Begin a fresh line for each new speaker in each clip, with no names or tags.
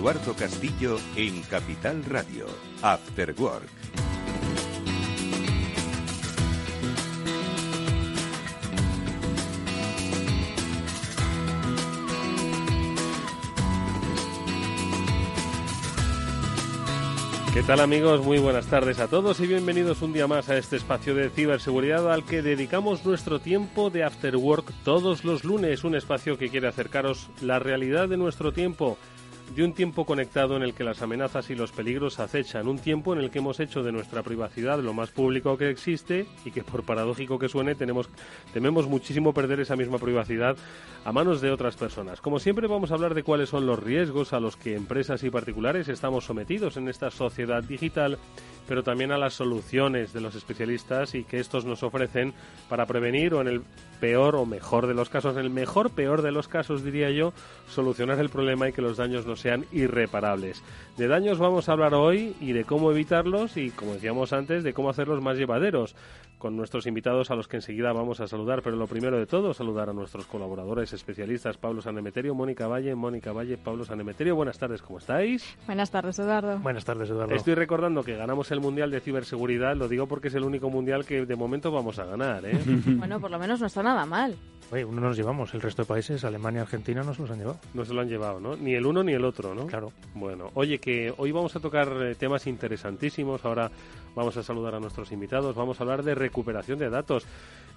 Eduardo Castillo en Capital Radio, After Work.
¿Qué tal amigos? Muy buenas tardes a todos y bienvenidos un día más a este espacio de ciberseguridad al que dedicamos nuestro tiempo de After Work todos los lunes, un espacio que quiere acercaros la realidad de nuestro tiempo de un tiempo conectado en el que las amenazas y los peligros acechan, un tiempo en el que hemos hecho de nuestra privacidad lo más público que existe y que por paradójico que suene tenemos, tememos muchísimo perder esa misma privacidad a manos de otras personas. Como siempre vamos a hablar de cuáles son los riesgos a los que empresas y particulares estamos sometidos en esta sociedad digital pero también a las soluciones de los especialistas y que estos nos ofrecen para prevenir o en el peor o mejor de los casos, en el mejor peor de los casos diría yo, solucionar el problema y que los daños no sean irreparables. De daños vamos a hablar hoy y de cómo evitarlos y, como decíamos antes, de cómo hacerlos más llevaderos con nuestros invitados a los que enseguida vamos a saludar, pero lo primero de todo, saludar a nuestros colaboradores especialistas, Pablo Sanemeterio, Mónica Valle, Mónica Valle, Pablo Sanemeterio. Buenas tardes, ¿cómo estáis?
Buenas tardes, Eduardo.
Buenas tardes, Eduardo.
Estoy recordando que ganamos el Mundial de Ciberseguridad, lo digo porque es el único Mundial que de momento vamos a ganar, ¿eh?
bueno, por lo menos no está nada mal.
Oye, uno nos llevamos, el resto de países, Alemania y Argentina, no se los han llevado.
No se lo han llevado, ¿no? Ni el uno ni el otro, ¿no?
Claro.
Bueno, oye, que hoy vamos a tocar eh, temas interesantísimos. Ahora vamos a saludar a nuestros invitados. Vamos a hablar de recuperación de datos.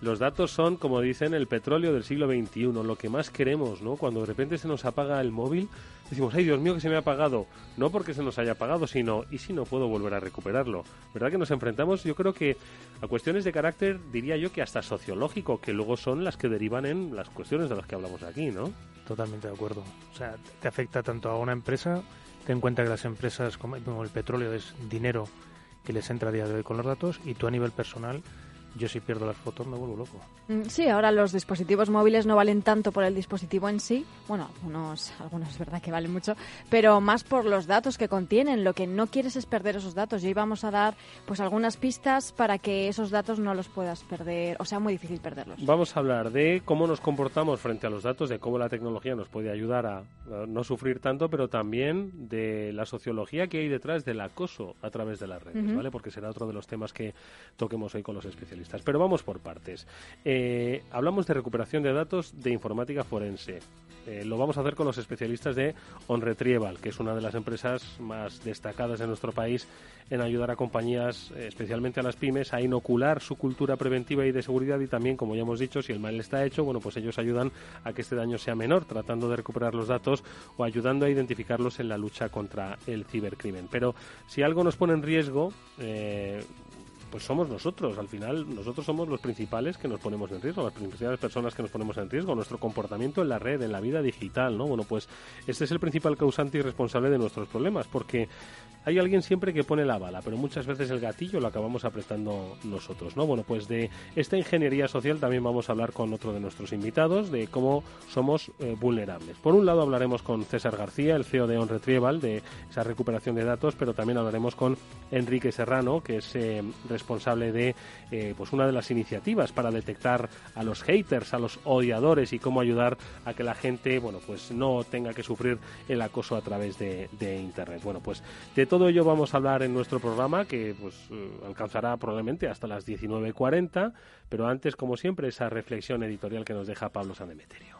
Los datos son, como dicen, el petróleo del siglo XXI, lo que más queremos, ¿no? Cuando de repente se nos apaga el móvil, decimos, ay Dios mío, que se me ha apagado. No porque se nos haya apagado, sino, ¿y si no puedo volver a recuperarlo? ¿Verdad que nos enfrentamos, yo creo que a cuestiones de carácter, diría yo que hasta sociológico, que luego son las que derivan en las cuestiones de las que hablamos aquí, ¿no?
Totalmente de acuerdo. O sea, te afecta tanto a una empresa, ten en cuenta que las empresas, como el petróleo, es dinero que les entra a día de hoy con los datos, y tú a nivel personal yo si pierdo las fotos me vuelvo loco.
Mm, sí, ahora los dispositivos móviles no valen tanto por el dispositivo en sí. Bueno, algunos, algunos es verdad que valen mucho, pero más por los datos que contienen. Lo que no quieres es perder esos datos. Y hoy vamos a dar pues algunas pistas para que esos datos no los puedas perder, o sea, muy difícil perderlos.
Vamos a hablar de cómo nos comportamos frente a los datos, de cómo la tecnología nos puede ayudar a, no sufrir tanto, pero también de la sociología que hay detrás del acoso a través de las redes, ¿vale? Porque será otro de los temas que toquemos hoy con los especialistas. Pero vamos por partes. Eh, hablamos de recuperación de datos de informática forense. Eh, lo vamos a hacer con los especialistas de OnRetrieval, que es una de las empresas más destacadas de nuestro país en ayudar a compañías, eh, especialmente a las pymes, a inocular su cultura preventiva y de seguridad y también, como ya hemos dicho, si el mal está hecho, bueno, pues ellos ayudan a que este daño sea menor, tratando de recuperar los datos o ayudando a identificarlos en la lucha contra el cibercrimen. Pero si algo nos pone en riesgo, pues somos nosotros. Al final, nosotros somos los principales que nos ponemos en riesgo, las principales personas que nos ponemos en riesgo, nuestro comportamiento en la red, en la vida digital, ¿no? Bueno, pues este es el principal causante y responsable de nuestros problemas, porque hay alguien siempre que pone la bala, pero muchas veces el gatillo lo acabamos apretando nosotros, ¿no? Bueno, pues de esta ingeniería social también vamos a hablar con otro de nuestros invitados de cómo somos eh, vulnerables. Por un lado hablaremos con César García, el CEO de OnRetrieval, de esa recuperación de datos, pero también hablaremos con Enrique Serrano, que es eh, responsable de eh, pues una de las iniciativas para detectar a los haters, a los odiadores y cómo ayudar a que la gente, bueno, pues no tenga que sufrir el acoso a través de, de internet. Bueno, pues de todo ello vamos a hablar en nuestro programa que pues eh, alcanzará probablemente hasta las 19.40, pero antes, como siempre, esa reflexión editorial que nos deja Pablo Sanemeterio.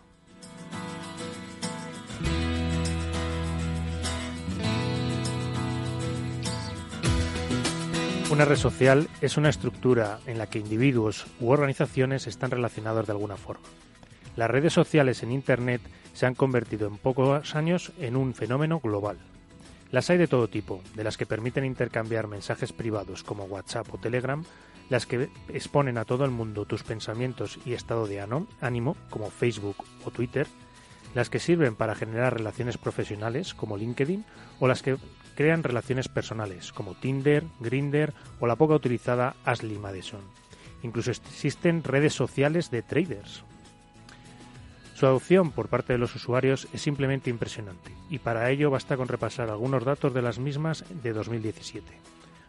Una red social es una estructura en la que individuos u organizaciones están relacionados de alguna forma. Las redes sociales en Internet se han convertido en pocos años en un fenómeno global. Las hay de todo tipo, de las que permiten intercambiar mensajes privados como WhatsApp o Telegram, las que exponen a todo el mundo tus pensamientos y estado de ánimo como Facebook o Twitter, las que sirven para generar relaciones profesionales como LinkedIn o las que crean relaciones personales como Tinder, Grinder o la poca utilizada Ashley Madison. Incluso existen redes sociales de traders su adopción por parte de los usuarios es simplemente impresionante y para ello basta con repasar algunos datos de las mismas de 2017.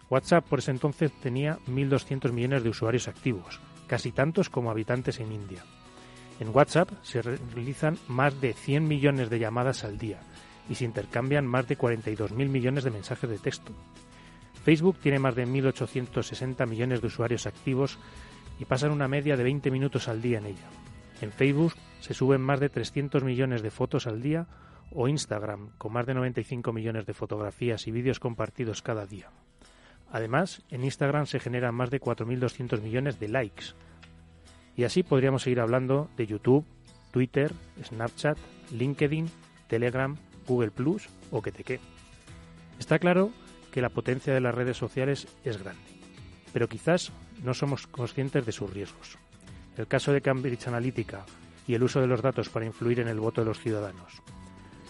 WhatsApp por ese entonces tenía 1.200 millones de usuarios activos, casi tantos como habitantes en India. En WhatsApp se realizan más de 100 millones de llamadas al día y se intercambian más de 42.000 millones de mensajes de texto. Facebook tiene más de 1.860 millones de usuarios activos y pasan una media de 20 minutos al día en ella. En Facebook se suben más de 300 millones de fotos al día o Instagram, con más de 95 millones de fotografías y vídeos compartidos cada día. Además, en Instagram se generan más de 4.200 millones de likes. Y así podríamos seguir hablando de YouTube, Twitter, Snapchat, LinkedIn, Telegram, Google Plus o que te qué. Está claro que la potencia de las redes sociales es grande, pero quizás no somos conscientes de sus riesgos. El caso de Cambridge Analytica y el uso de los datos para influir en el voto de los ciudadanos.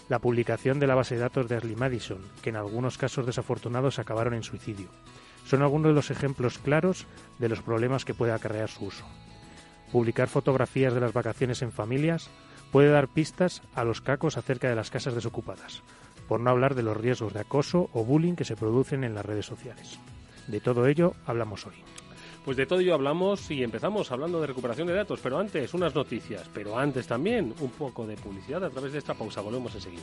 La publicación de la base de datos de Ashley Madison, que en algunos casos desafortunados acabaron en suicidio. Son algunos de los ejemplos claros de los problemas que puede acarrear su uso. Publicar fotografías de las vacaciones en familias puede dar pistas a los cacos acerca de las casas desocupadas, por no hablar de los riesgos de acoso o bullying que se producen en las redes sociales. De todo ello hablamos hoy.
Pues de todo ello hablamos y empezamos hablando de recuperación de datos, pero antes unas noticias, pero antes también un poco de publicidad a través de esta pausa. Volvemos enseguida.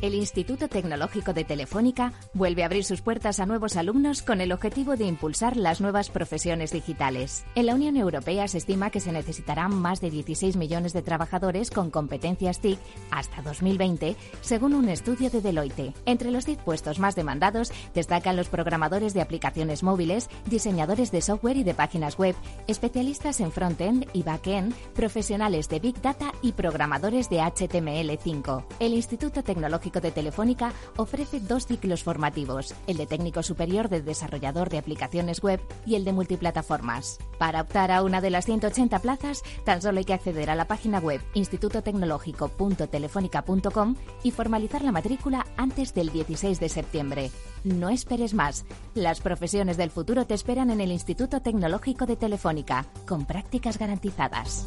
el Instituto Tecnológico de Telefónica vuelve a abrir sus puertas a nuevos alumnos con el objetivo de impulsar las nuevas profesiones digitales. En la Unión Europea se estima que se necesitarán más de 16 millones de trabajadores con competencias TIC hasta 2020, según un estudio de Deloitte. Entre los 10 puestos más demandados destacan los programadores de aplicaciones móviles, diseñadores de software y de páginas web, especialistas en front-end y back-end, profesionales de Big Data y programadores de HTML5. El Instituto Tecnológico de Telefónica ofrece dos ciclos formativos, el de técnico superior de desarrollador de aplicaciones web y el de multiplataformas. Para optar a una de las 180 plazas, tan solo hay que acceder a la página web institutotecnológico.telefónica.com y formalizar la matrícula antes del 16 de septiembre. No esperes más. Las profesiones del futuro te esperan en el Instituto Tecnológico de Telefónica, con prácticas garantizadas.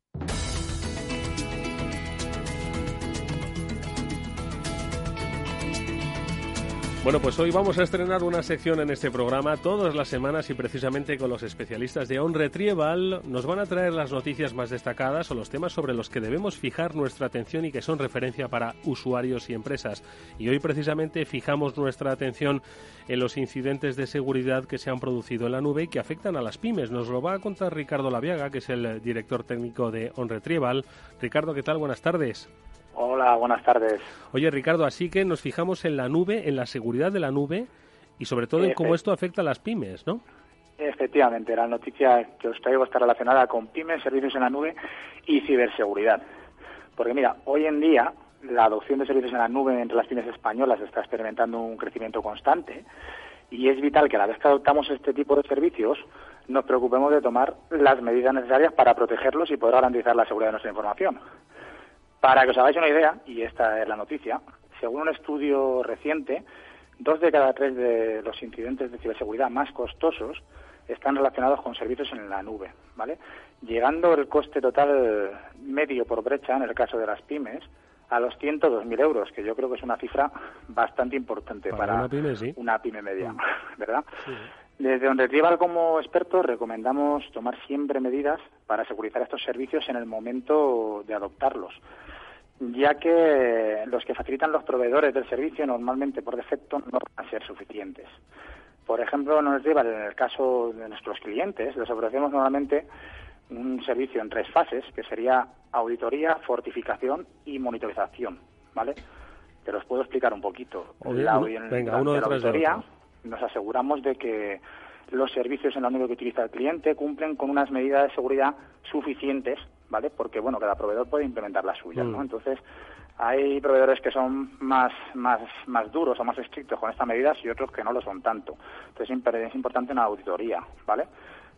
Bueno, pues hoy vamos a estrenar una sección en este programa todas las semanas y precisamente con los especialistas de On Retrieval nos van a traer las noticias más destacadas o los temas sobre los que debemos fijar nuestra atención y que son referencia para usuarios y empresas. Y hoy precisamente fijamos nuestra atención en los incidentes de seguridad que se han producido en la nube y que afectan a las pymes. Nos lo va a contar Ricardo Laviaga, que es el director técnico de On Retrieval. Ricardo, ¿qué tal? Buenas tardes.
Hola, buenas tardes.
Oye, Ricardo, así que nos fijamos en la nube, en la seguridad de la nube y sobre todo en cómo esto afecta a las pymes, ¿no?
Efectivamente, la noticia que os traigo está relacionada con pymes, servicios en la nube y ciberseguridad. Porque mira, hoy en día la adopción de servicios en la nube entre las pymes españolas está experimentando un crecimiento constante y es vital que a la vez que adoptamos este tipo de servicios nos preocupemos de tomar las medidas necesarias para protegerlos y poder garantizar la seguridad de nuestra información. Para que os hagáis una idea, y esta es la noticia, según un estudio reciente, dos de cada tres de los incidentes de ciberseguridad más costosos están relacionados con servicios en la nube, ¿vale? Llegando el coste total medio por brecha, en el caso de las pymes, a los 102.000 euros, que yo creo que es una cifra bastante importante para,
una, pyme, sí.
una pyme media, mm. ¿verdad? Desde donde Tribal como expertos recomendamos tomar siempre medidas para securizar estos servicios en el momento de adoptarlos ya que los que facilitan los proveedores del servicio normalmente por defecto no van a ser suficientes. Por ejemplo, nos lleva en el caso de nuestros clientes, les ofrecemos normalmente un servicio en tres fases, que sería auditoría, fortificación y monitorización, ¿vale? Te los puedo explicar un poquito.
la, Venga, uno
de la auditoría nos aseguramos de que los servicios en la nube que utiliza el cliente cumplen con unas medidas de seguridad suficientes, ¿vale? Porque, bueno, cada proveedor puede implementar las suyas, ¿no?
Mm.
Entonces, hay proveedores que son más, más, más duros o más estrictos con estas medidas y otros que no lo son tanto. Entonces, es importante una auditoría, ¿vale?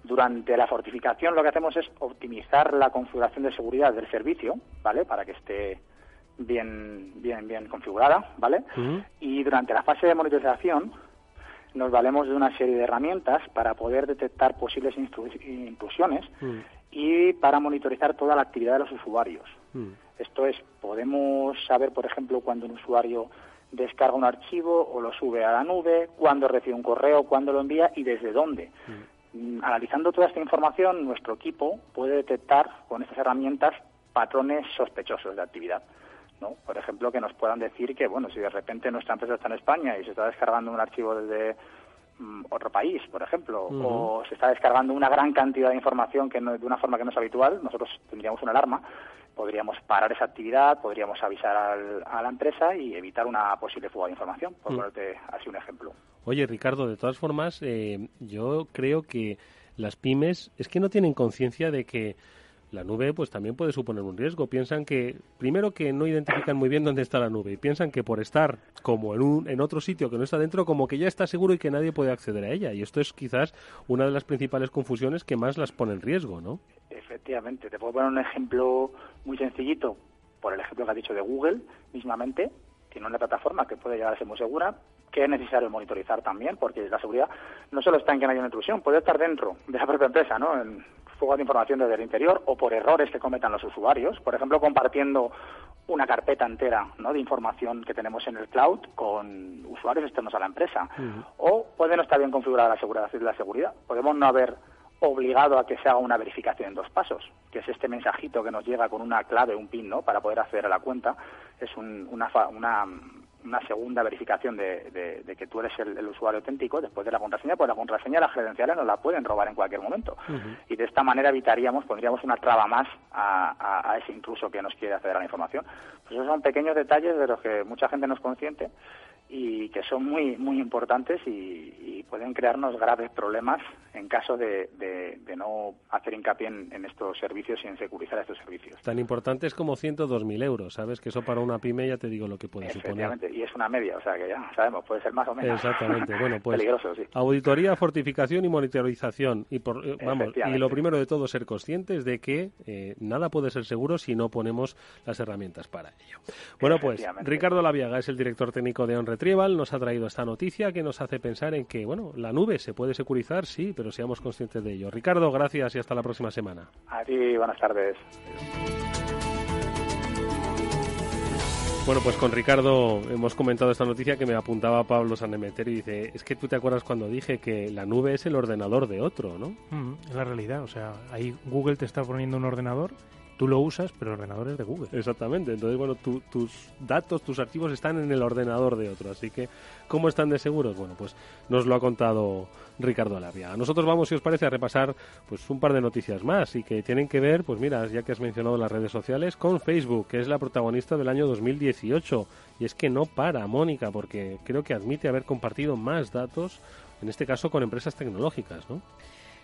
Durante la fortificación lo que hacemos es optimizar la configuración de seguridad del servicio, ¿vale? Para que esté bien, bien, bien configurada, ¿vale?
Ujú.
Y durante la fase de monitorización nos valemos de una serie de herramientas para poder detectar posibles intrusiones
Mm.
Y para monitorizar toda la actividad de los usuarios.
Mm.
Esto es, podemos saber, por ejemplo, cuando un usuario descarga un archivo o lo sube a la nube, cuándo recibe un correo, cuándo lo envía y desde dónde. Mm, Analizando toda esta información, nuestro equipo puede detectar con estas herramientas patrones sospechosos de actividad. ¿no? Por ejemplo, que nos puedan decir que, bueno, si de repente nuestra empresa está en España y se está descargando un archivo desde mm, otro país, por ejemplo, o se está descargando una gran cantidad de información que no, de una forma que no es habitual, nosotros tendríamos una alarma, podríamos parar esa actividad, podríamos avisar al- a la empresa y evitar una posible fuga de información, por
Mm.
ponerte así un ejemplo.
Oye, Ricardo, de todas formas, eh, yo creo que las pymes es que no tienen conciencia de que la nube pues también puede suponer un riesgo. Piensan que, primero, que no identifican muy bien dónde está la nube y piensan que por estar como en, un, en otro sitio que no está dentro, como que ya está seguro y que nadie puede acceder a ella. Y esto es quizás una de las principales confusiones que más las pone en riesgo, ¿no?
Efectivamente, te puedo poner un ejemplo muy sencillito, por el ejemplo que has dicho de Google, mismamente, tiene una plataforma que puede llegar a ser muy segura, que es necesario monitorizar también, porque la seguridad no solo está en que no haya una intrusión, puede estar dentro de la propia empresa, ¿no? Fuga de información desde el interior o por errores que cometan los usuarios, por ejemplo, compartiendo una carpeta entera ¿no? de información que tenemos en el cloud con usuarios externos a la empresa. O puede no estar bien configurada la seguridad, la seguridad. Podemos no haber obligado a que se haga una verificación en dos pasos, que es este mensajito que nos llega con una clave, un PIN, ¿no? Para poder acceder a la cuenta. Es un- una, una, una segunda verificación de, de- de que tú eres el, el usuario auténtico después de la contraseña, pues la contraseña, las credenciales nos la pueden robar en cualquier momento. Y de esta manera evitaríamos, pondríamos una traba más a, a- a ese intruso que nos quiere acceder a la información. Pues esos son pequeños detalles de los que mucha gente no es consciente y que son muy muy importantes y, y pueden crearnos graves problemas en caso de, de- de no hacer hincapié en, en estos servicios y en securizar estos servicios.
Tan importante es como 102.000 euros, ¿sabes? Que eso para una pyme ya te digo lo que puede suponer.
Y es una media, o sea que ya sabemos, puede ser más o menos.
Exactamente. Bueno, pues
Peligroso, sí.
auditoría, fortificación y monitorización. Y por, eh, vamos, y lo primero de todo ser conscientes de que eh, nada puede ser seguro si no ponemos las herramientas para ello. Bueno, pues. Ricardo Laviaga es el director técnico de On Retrieval, nos ha traído esta noticia que nos hace pensar en que, bueno, la nube se puede securizar, sí, pero seamos conscientes de ello. Ricardo, gracias y hasta la próxima semana.
A ti, buenas tardes.
Bueno, pues con Ricardo hemos comentado esta noticia que me apuntaba Pablo Sanemeter y dice, es que tú te acuerdas cuando dije que la nube es el ordenador de otro, ¿no?
Mm, es la realidad. O sea, ahí Google te está poniendo un ordenador, tú lo usas, pero el ordenador es de Google.
Exactamente. Entonces, bueno, tu- tus datos, tus archivos están en el ordenador de otro. Así que, ¿cómo están de seguros? Bueno, pues nos lo ha contado Ricardo Alavia. Nosotros vamos, si os parece, a repasar pues un par de noticias más y que tienen que ver, pues mira, ya que has mencionado las redes sociales, con Facebook, que es la protagonista del año 2018. Y es que no para, Mónica, porque creo que admite haber compartido más datos, en este caso con empresas tecnológicas, ¿no?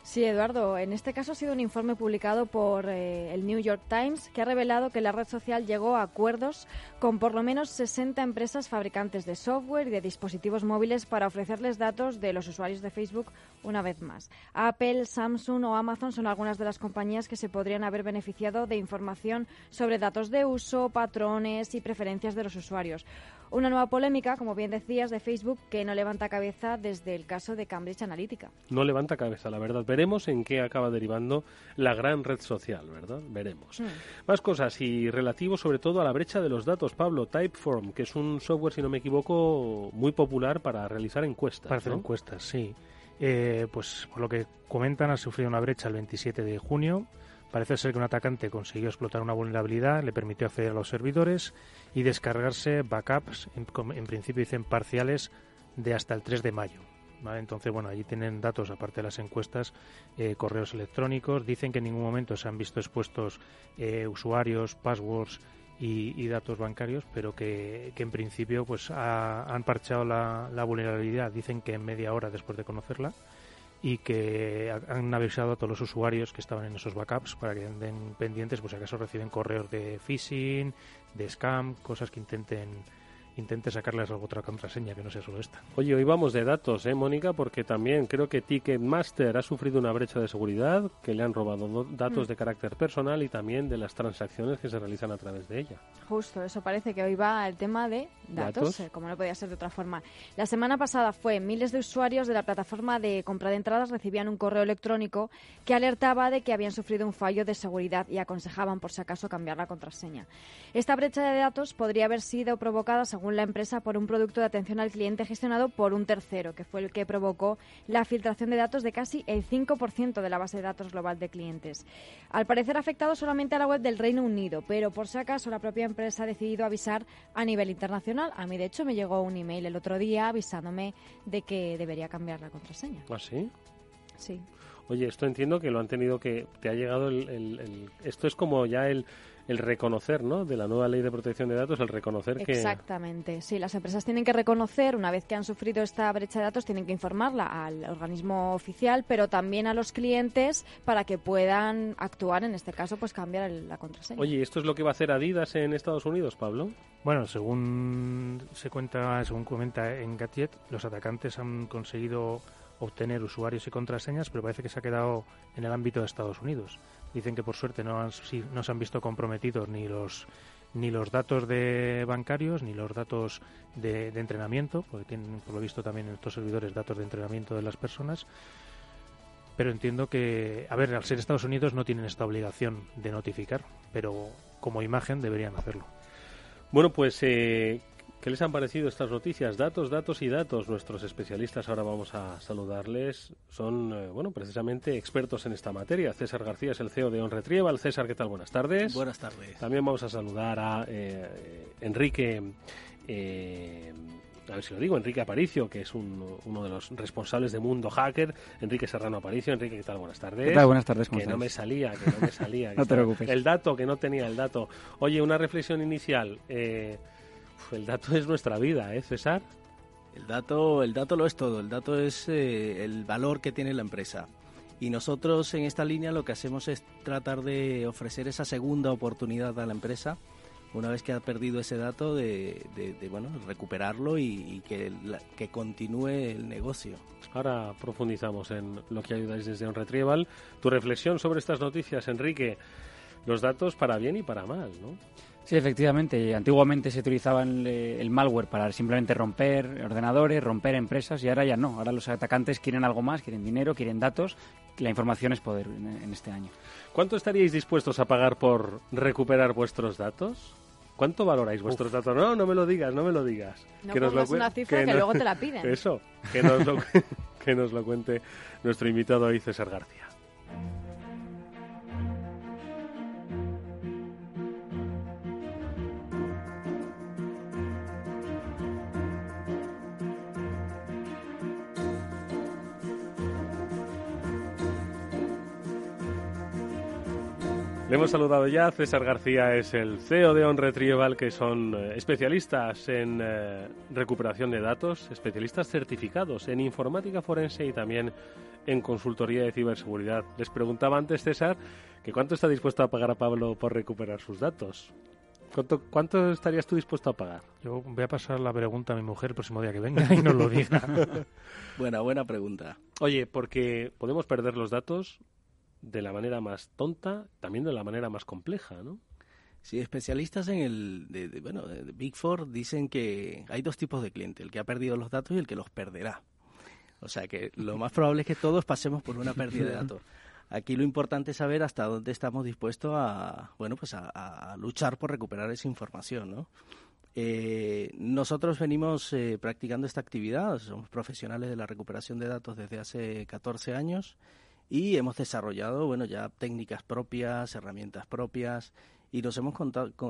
Sí, Eduardo. En este caso ha sido un informe publicado por eh, el New York Times que ha revelado que la red social llegó a acuerdos con por lo menos 60 empresas fabricantes de software y de dispositivos móviles para ofrecerles datos de los usuarios de Facebook una vez más. Apple, Samsung o Amazon son algunas de las compañías que se podrían haber beneficiado de información sobre datos de uso, patrones y preferencias de los usuarios. Una nueva polémica, como bien decías, de Facebook que no levanta cabeza desde el caso de Cambridge Analytica.
no levanta cabeza, la verdad. Veremos en qué acaba derivando la gran red social, ¿verdad? Veremos. Más cosas y relativo sobre todo a la brecha de los datos, Pablo. Typeform, que es un software, si no me equivoco, muy popular para realizar encuestas.
Para hacer
¿no?
encuestas, sí. Eh, pues por lo que comentan, ha sufrido una brecha el 27 de junio. Parece ser que un atacante consiguió explotar una vulnerabilidad, le permitió acceder a los servidores y descargarse backups, en, en principio dicen parciales, de hasta el 3 de mayo. Entonces, bueno, allí tienen datos, aparte de las encuestas, eh, correos electrónicos. Dicen que en ningún momento se han visto expuestos eh, usuarios, passwords y, datos bancarios, pero que, en principio pues ha- han parchado la vulnerabilidad. Dicen que en media hora después de conocerla y que han avisado a todos los usuarios que estaban en esos backups para que anden pendientes, pues si acaso reciben correos de phishing, de scam, cosas que intenten intente sacarles alguna otra contraseña que no sea solo esta.
Oye, hoy vamos de datos, ¿eh, Mónica? Porque también creo que Ticketmaster ha sufrido una brecha de seguridad, que le han robado datos mm. de carácter personal y también de las transacciones que se realizan a través de ella.
Justo, eso parece que hoy va el tema de datos, eh, como no podía ser de otra forma. La semana pasada fue miles de usuarios de la plataforma de compra de entradas recibían un correo electrónico que alertaba de que habían sufrido un fallo de seguridad y aconsejaban por si acaso cambiar la contraseña. Esta brecha de datos podría haber sido provocada, según la empresa por un producto de atención al cliente gestionado por un tercero, que fue el que provocó la filtración de datos de casi el 5% de la base de datos global de clientes. Al parecer ha afectado solamente a la web del Reino Unido, pero por si acaso la propia empresa ha decidido avisar a nivel internacional. A mí, de hecho, me llegó un email el otro día avisándome de que debería cambiar la contraseña.
¿Ah, sí?
Sí.
Oye, esto entiendo que lo han tenido que... Te ha llegado el esto es como ya el el reconocer, ¿no? De la nueva ley de protección de datos, el reconocer que...
Exactamente, sí, las empresas tienen que reconocer, una vez que han sufrido esta brecha de datos, tienen que informarla al organismo oficial, pero también a los clientes para que puedan actuar, en este caso, pues cambiar la contraseña.
Oye, ¿esto es lo que va a hacer Adidas en Estados Unidos, Pablo?
Bueno, según se cuenta, según comenta en Gadget, los atacantes han conseguido obtener usuarios y contraseñas, pero parece que se ha quedado en el ámbito de Estados Unidos. Dicen que por suerte no, han, no se han visto comprometidos ni los ni los datos de bancarios ni los datos de, entrenamiento, porque tienen por lo visto también en estos servidores datos de entrenamiento de las personas. Pero entiendo que, a ver, al ser Estados Unidos no tienen esta obligación de notificar, pero como imagen deberían hacerlo.
Bueno, pues eh, ¿Qué les han parecido estas noticias? Datos, datos y datos. Nuestros especialistas, ahora vamos a saludarles, son, eh, bueno, precisamente expertos en esta materia. César García es el CEO de OnRetrieval. César, ¿qué tal? Buenas tardes.
Buenas tardes.
También vamos a saludar a eh, Enrique, eh, a ver si lo digo, Enrique Aparicio, que es uno de los responsables de Mundo Hacker. Enrique Serrano Aparicio. Enrique, ¿qué tal? Buenas tardes.
¿Qué tal? Buenas tardes.
que no me salía, que no me salía.
no te preocupes.
El dato, que no tenía el dato. Oye, una reflexión inicial. Eh, el dato es nuestra vida, ¿eh, César?
El dato, el dato lo es todo. El dato es eh, el valor que tiene la empresa. Y nosotros en esta línea lo que hacemos es tratar de ofrecer esa segunda oportunidad a la empresa, una vez que ha perdido ese dato, de, bueno, recuperarlo y, que, que continúe el negocio.
Ahora profundizamos en lo que ayudáis desde un retrieval. Tu reflexión sobre estas noticias, Enrique. Los datos para bien y para mal, ¿no?
Sí, efectivamente. Antiguamente se utilizaba el, malware para simplemente romper ordenadores, romper empresas y ahora ya no. Ahora los atacantes quieren algo más, quieren dinero, quieren datos. La información es poder en, este año.
¿Cuánto estaríais dispuestos a pagar por recuperar vuestros datos? ¿Cuánto valoráis vuestros datos? No, no me lo digas, no me lo digas.
No que nos lo una cifra que, luego te la piden.
Eso, que nos lo, que nos lo cuente nuestro invitado hoy, César García. Le hemos saludado ya. César García es el CEO de OnRetrieval, que son eh, especialistas en eh, recuperación de datos, especialistas certificados en informática forense y también en consultoría de ciberseguridad. Les preguntaba antes, César, que cuánto está dispuesto a pagar a Pablo por recuperar sus datos. ¿Cuánto, ¿Cuánto, estarías tú dispuesto a pagar?
Yo voy a pasar la pregunta a mi mujer el próximo día que venga y nos lo diga.
buena, buena pregunta.
Oye, porque podemos perder los datos, de la manera más tonta, también de la manera más compleja, ¿no?
Sí, especialistas en el, bueno, Big Four dicen que hay dos tipos de cliente, el que ha perdido los datos y el que los perderá. O sea que lo más probable es que todos pasemos por una pérdida de datos. Aquí lo importante es saber hasta dónde estamos dispuestos a, bueno, pues a, luchar por recuperar esa información. Eh, nosotros venimos eh, practicando esta actividad, somos profesionales de la recuperación de datos desde hace 14 años y hemos desarrollado bueno ya técnicas propias, herramientas propias y nos hemos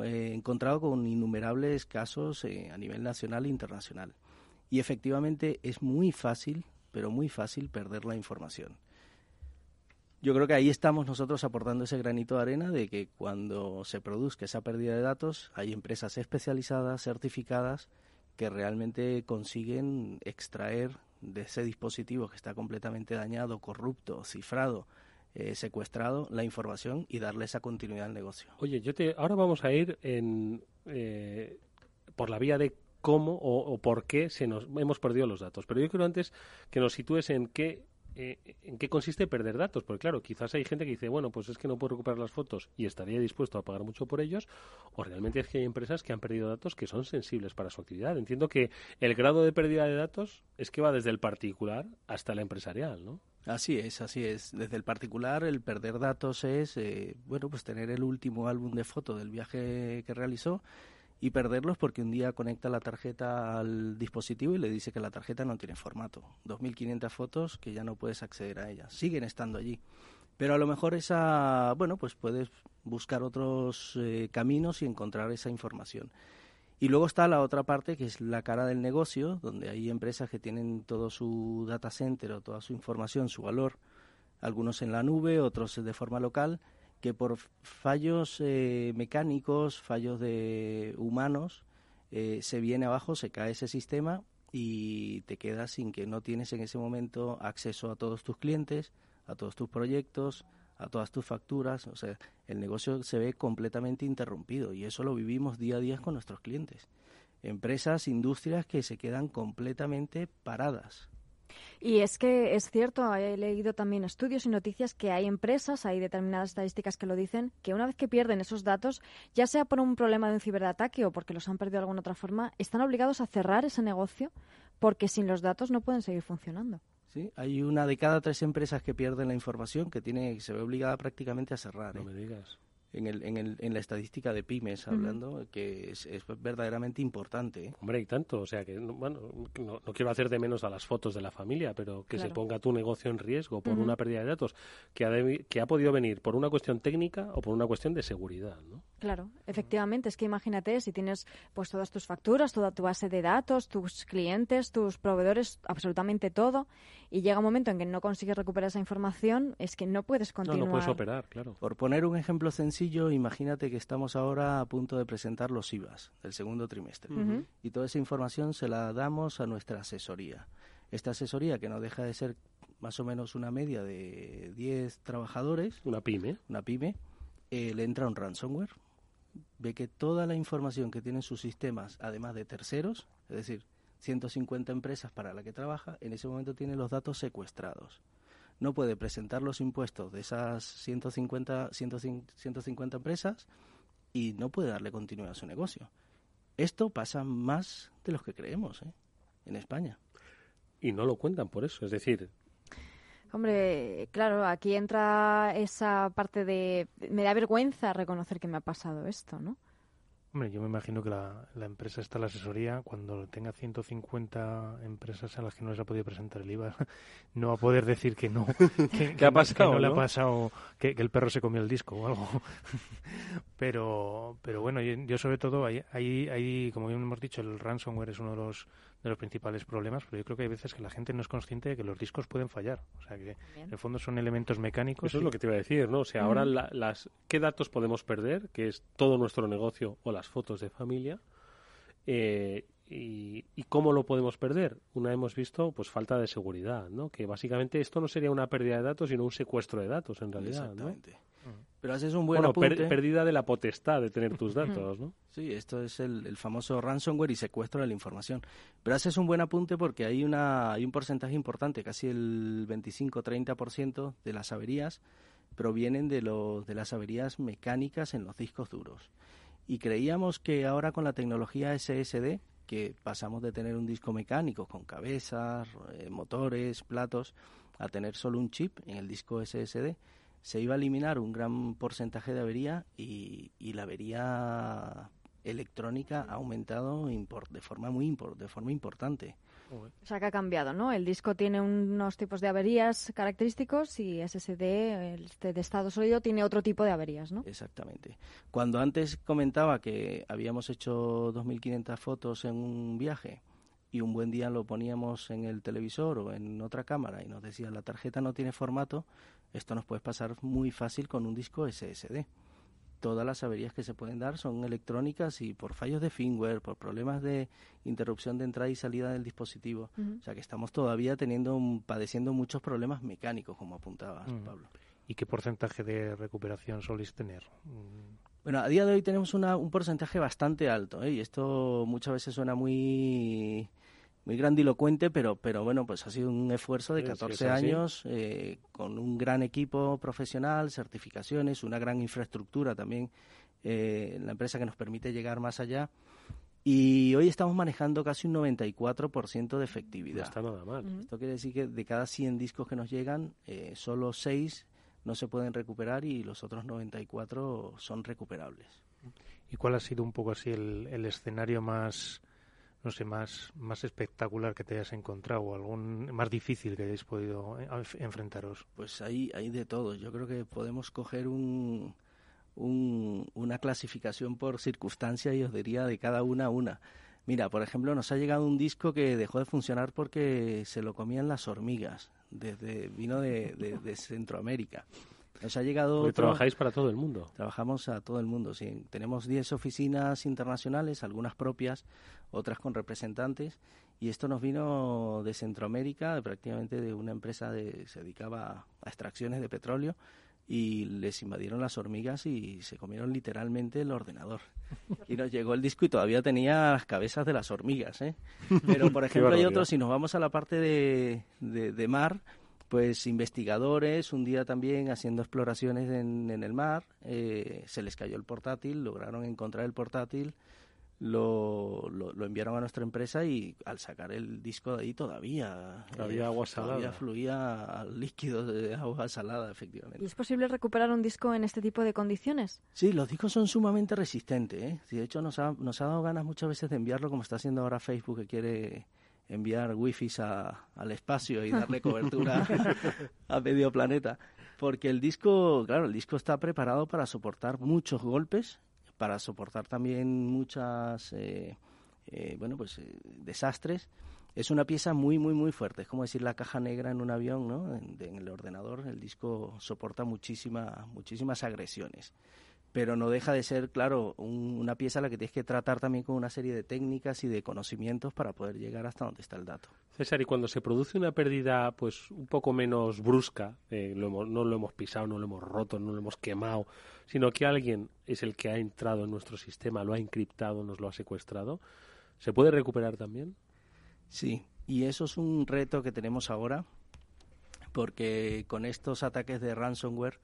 eh, encontrado con innumerables casos eh, a nivel nacional e internacional. Y efectivamente es muy fácil, pero muy fácil perder la información. Yo creo que ahí estamos nosotros aportando ese granito de arena de que cuando se produzca esa pérdida de datos hay empresas especializadas, certificadas, que realmente consiguen extraer de ese dispositivo que está completamente dañado, corrupto, cifrado, eh, secuestrado la información y darle esa continuidad al negocio.
Oye, yo te, ahora vamos a ir en, eh, por la vía de cómo o, por qué se nos hemos perdido los datos. Pero yo quiero antes que nos sitúes en qué eh, en qué consiste perder datos. Porque claro, quizás hay gente que dice, bueno, pues es que no puedo recuperar las fotos y estaría dispuesto a pagar mucho por ellos, o realmente es que hay empresas que han perdido datos que son sensibles para su actividad. Entiendo que el grado de pérdida de datos es que va desde el particular hasta el empresarial, ¿no?
Así es, así es. Desde el particular, el perder datos es, eh, bueno, pues tener el último álbum de fotos del viaje que realizó y perderlos porque un día conecta la tarjeta al dispositivo y le dice que la tarjeta no tiene formato. 2.500 fotos que ya no puedes acceder a ellas. Siguen estando allí. Pero a lo mejor esa, bueno, pues puedes buscar otros eh, caminos y encontrar esa información. Y luego está la otra parte que es la cara del negocio, donde hay empresas que tienen todo su data center o toda su información, su valor, algunos en la nube, otros de forma local, que por fallos eh, mecánicos, fallos de humanos, eh, se viene abajo, se cae ese sistema y te quedas sin que no tienes en ese momento acceso a todos tus clientes, a todos tus proyectos, a todas tus facturas. O sea, el negocio se ve completamente interrumpido y eso lo vivimos día a día con nuestros clientes. Empresas, industrias que se quedan completamente paradas.
Y es que es cierto, he leído también estudios y noticias que hay empresas, hay determinadas estadísticas que lo dicen, que una vez que pierden esos datos, ya sea por un problema de un ciberataque o porque los han perdido de alguna otra forma, están obligados a cerrar ese negocio porque sin los datos no pueden seguir funcionando.
Sí, hay una de cada tres empresas que pierden la información que tiene se ve obligada prácticamente a cerrar.
No
¿eh?
me digas
en, el, en, el, en la estadística de pymes hablando, que es, es, verdaderamente importante. ¿eh?
Hombre, y tanto, o sea que, bueno, no, quiero hacer de menos a las fotos de la familia, pero que se ponga tu negocio en riesgo por una pérdida de datos que ha, que ha podido venir por una cuestión técnica o por una cuestión de seguridad, ¿no?
Claro, efectivamente, es que imagínate si tienes pues todas tus facturas, toda tu base de datos, tus clientes, tus proveedores, absolutamente todo, y llega un momento en que no consigues recuperar esa información, es que no puedes continuar.
No, no puedes operar, claro.
Por poner un ejemplo sencillo, imagínate que estamos ahora a punto de presentar los IVAs del segundo trimestre y toda esa información se la damos a nuestra asesoría. Esta asesoría, que no deja de ser más o menos una media de 10 trabajadores.
Una pyme.
Una pyme. Eh, le entra un ransomware, ve que toda la información que tienen sus sistemas, además de terceros, es decir, 150 empresas para la que trabaja, en ese momento tiene los datos secuestrados. No puede presentar los impuestos de esas 150, 150 empresas y no puede darle continuidad a su negocio. Esto pasa más de lo que creemos ¿eh? en España.
Y no lo cuentan por eso. Es decir,
Hombre, claro, aquí entra esa parte de... Me da vergüenza reconocer que me ha pasado esto, ¿no?
Hombre, yo me imagino que la, la empresa está la asesoría, cuando tenga 150 empresas a las que no les ha podido presentar el IVA, no va a poder decir que no.
Que, ha pasado?
Que no, le ha pasado, que, el perro se comió el disco o algo. pero, pero bueno, yo, sobre todo, hay, hay, como bien hemos dicho, el ransomware es uno de los de los principales problemas, pero yo creo que hay veces que la gente no es consciente de que los discos pueden fallar. O sea, que en el fondo son elementos mecánicos.
Eso es lo que te iba a decir, ¿no? O sea, ahora las, ¿qué datos podemos perder? Que es todo nuestro negocio o las fotos de familia. Eh, y, cómo lo podemos perder? Una hemos visto, pues falta de seguridad, ¿no? Que básicamente esto no sería una pérdida de datos, sino un secuestro de datos, en realidad,
Exactamente. Pero haces un buen bueno,
pérdida de la potestad de tener tus datos, ¿no?
Sí, esto es el, famoso ransomware y secuestro de la información. Pero haces un buen apunte porque hay, una, hay un porcentaje importante, casi el 25-30% de las averías provienen de, los, de las averías mecánicas en los discos duros. Y creíamos que ahora con la tecnología SSD, que pasamos de tener un disco mecánico con cabezas, eh, motores, platos, a tener solo un chip en el disco SSD, se iba a eliminar un gran porcentaje de avería y, la avería electrónica ha aumentado de forma muy de forma importante.
O sea que ha cambiado, ¿no? El disco tiene unos tipos de averías característicos y SSD, el este de estado sólido, tiene otro tipo de averías, ¿no?
Exactamente. Cuando antes comentaba que habíamos hecho 2.500 fotos en un viaje y un buen día lo poníamos en el televisor o en otra cámara y nos decía la tarjeta no tiene formato, esto nos puede pasar muy fácil con un disco SSD. todas las averías que se pueden dar son electrónicas y por fallos de firmware, por problemas de interrupción de entrada y salida del dispositivo. O sea que estamos todavía teniendo padeciendo muchos problemas mecánicos, como apuntaba Pablo.
¿Y qué porcentaje de recuperación soléis tener?
Bueno, a día de hoy tenemos un porcentaje bastante alto, ¿eh? y esto muchas veces suena muy muy grandilocuente, pero, pero bueno, pues ha sido un esfuerzo de 14 años eh, con un gran equipo profesional, certificaciones, una gran infraestructura también eh, la empresa que nos permite llegar más allá. Y hoy estamos manejando casi un 94% de efectividad.
No está nada mal.
Esto quiere decir que de cada 100 discos que nos llegan, eh, solo 6 no se pueden recuperar y los otros 94 son recuperables.
¿Y cuál ha sido un poco así el, el escenario más no sé, más, más espectacular que te hayas encontrado o algún más difícil que hayáis podido eh, enfrentaros?
Pues hay, hay de todo. Yo creo que podemos coger un, un, una clasificación por circunstancia y os diría de cada una una. Mira, por ejemplo, nos ha llegado un disco que dejó de funcionar porque se lo comían las hormigas. Desde, vino de, de Centroamérica. Nos ha llegado.
trabajáis para todo el mundo.
Trabajamos a todo el mundo, sí. Tenemos 10 oficinas internacionales, algunas propias, otras con representantes. Y esto nos vino de Centroamérica, prácticamente de una empresa que se dedicaba a extracciones de petróleo y les invadieron las hormigas y se comieron literalmente el ordenador. Y nos llegó el disco y todavía tenía las cabezas de las hormigas. ¿eh? Pero, por ejemplo, hay otros, si nos vamos a la parte de, de mar, pues investigadores, un día también haciendo exploraciones en, el mar, eh, se les cayó el portátil, lograron encontrar el portátil, lo, lo, enviaron a nuestra empresa y al sacar el disco de ahí todavía
había agua salada.
Todavía fluía líquido de agua salada, efectivamente.
¿Y es posible recuperar un disco en este tipo de condiciones?
Sí, los discos son sumamente resistentes. ¿eh? De hecho, nos ha, nos ha dado ganas muchas veces de enviarlo, como está haciendo ahora Facebook, que quiere enviar wifi al espacio y darle cobertura a medio planeta. Porque el disco, claro, el disco está preparado para soportar muchos golpes, para soportar también muchas, eh, eh, bueno, pues eh, desastres. Es una pieza muy, muy, muy fuerte. Es como decir la caja negra en un avión, ¿no? En, el ordenador el disco soporta muchísima, muchísimas agresiones pero no deja de ser, claro, una pieza a la que tienes que tratar también con una serie de técnicas y de conocimientos para poder llegar hasta donde está el dato.
César, y cuando se produce una pérdida pues un poco menos brusca, eh, no lo hemos pisado, no lo hemos roto, no lo hemos quemado, sino que alguien es el que ha entrado en nuestro sistema, lo ha encriptado, nos lo ha secuestrado, ¿se puede recuperar también?
Sí, y eso es un reto que tenemos ahora, porque con estos ataques de ransomware,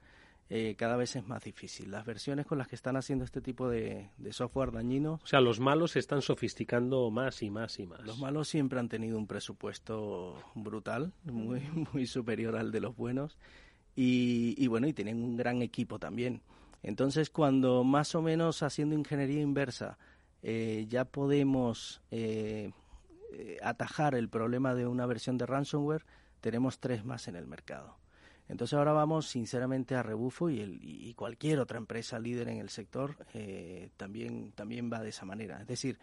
eh, cada vez es más difícil. Las versiones con las que están haciendo este tipo de, software dañino...
O sea, los malos se están sofisticando más y más y más.
Los malos siempre han tenido un presupuesto brutal, muy, muy superior al de los buenos. Y, bueno, y tienen un gran equipo también. Entonces, cuando más o menos haciendo ingeniería inversa eh, ya podemos eh, atajar el problema de una versión de ransomware, tenemos tres más en el mercado. Entonces ahora vamos sinceramente a rebufo y, el, y cualquier otra empresa líder en el sector eh, también, también va de esa manera. Es decir,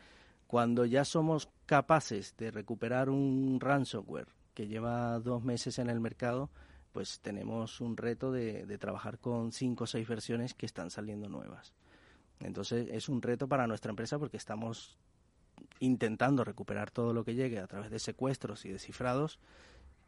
cuando ya somos capaces de recuperar un ransomware que lleva dos meses en el mercado, pues tenemos un reto de, de trabajar con cinco o seis versiones que están saliendo nuevas. Entonces es un reto para nuestra empresa porque estamos intentando recuperar todo lo que llegue a través de secuestros y descifrados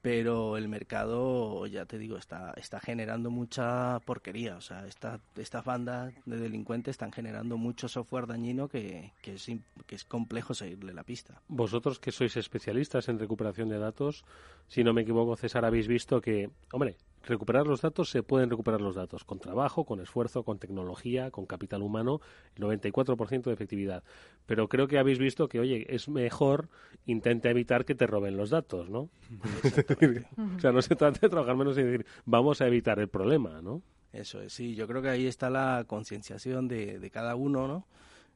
pero el mercado, ya te digo, está, está generando mucha porquería. O sea, esta, estas bandas de delincuentes están generando mucho software dañino que, que, es, que es complejo seguirle la pista.
Vosotros que sois especialistas en recuperación de datos, si no me equivoco, César, habéis visto que, hombre, recuperar los datos, se pueden recuperar los datos con trabajo, con esfuerzo, con tecnología, con capital humano, el 94% de efectividad. Pero creo que habéis visto que, oye, es mejor intenta evitar que te roben los datos, ¿no? o sea, no se trata de trabajar menos y decir, vamos a evitar el problema, ¿no?
Eso es, sí, yo creo que ahí está la concienciación de, de cada uno, ¿no?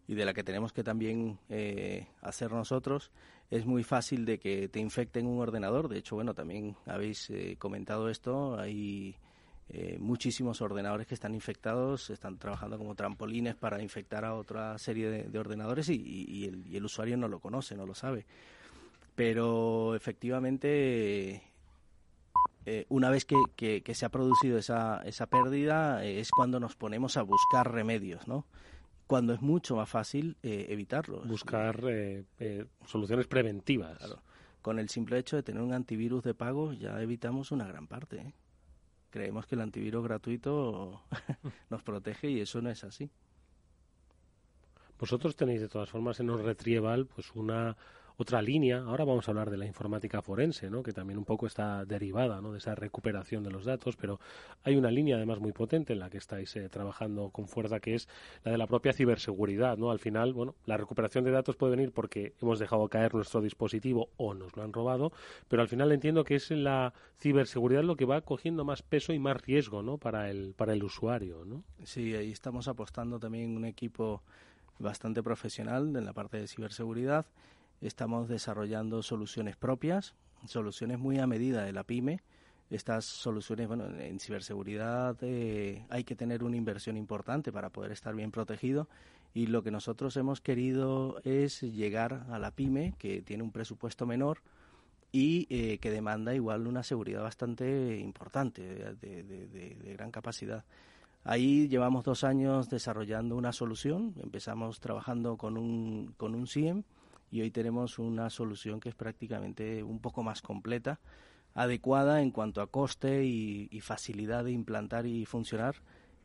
y de la que tenemos que también eh, hacer nosotros, es muy fácil de que te infecten un ordenador. De hecho, bueno, también habéis eh, comentado esto. Hay eh, muchísimos ordenadores que están infectados, están trabajando como trampolines para infectar a otra serie de, ordenadores y, el, y, el, usuario no lo conoce, no lo sabe. Pero efectivamente eh, una vez que, que, se ha producido esa, esa pérdida, eh, es cuando nos ponemos a buscar remedios, ¿no? Cuando es mucho más fácil eh, evitarlo.
Buscar soluciones preventivas.
Con el simple hecho de tener un antivirus de pago ya evitamos una gran parte. Creemos que el antivirus gratuito nos protege y eso no es así.
Vosotros tenéis de todas formas en un Retrieval pues una otra línea, ahora vamos a hablar de la informática forense, ¿no? que también un poco está derivada ¿no? de esa recuperación de los datos, pero hay una línea además muy potente en la que estáis eh, trabajando con fuerza, que es la de la propia ciberseguridad. ¿no? Al final, bueno, la recuperación de datos puede venir porque hemos dejado caer nuestro dispositivo o nos lo han robado, pero al final entiendo que es la ciberseguridad lo que va cogiendo más peso y más riesgo ¿no? para, el, para el usuario. ¿no?
Sí, ahí estamos apostando también un equipo bastante profesional en la parte de ciberseguridad Estamos desarrollando soluciones propias, soluciones muy a medida de la pyme. Estas soluciones, bueno, en ciberseguridad eh, hay que tener una inversión importante para poder estar bien protegido y lo que nosotros hemos querido es llegar a la pyme que tiene un presupuesto menor y eh, que demanda igual una seguridad bastante importante, de, de, gran capacidad. Ahí llevamos dos años desarrollando una solución. Empezamos trabajando con un, con un CIEM y hoy tenemos una solución que es prácticamente un poco más completa, adecuada en cuanto a coste y, facilidad de implantar y funcionar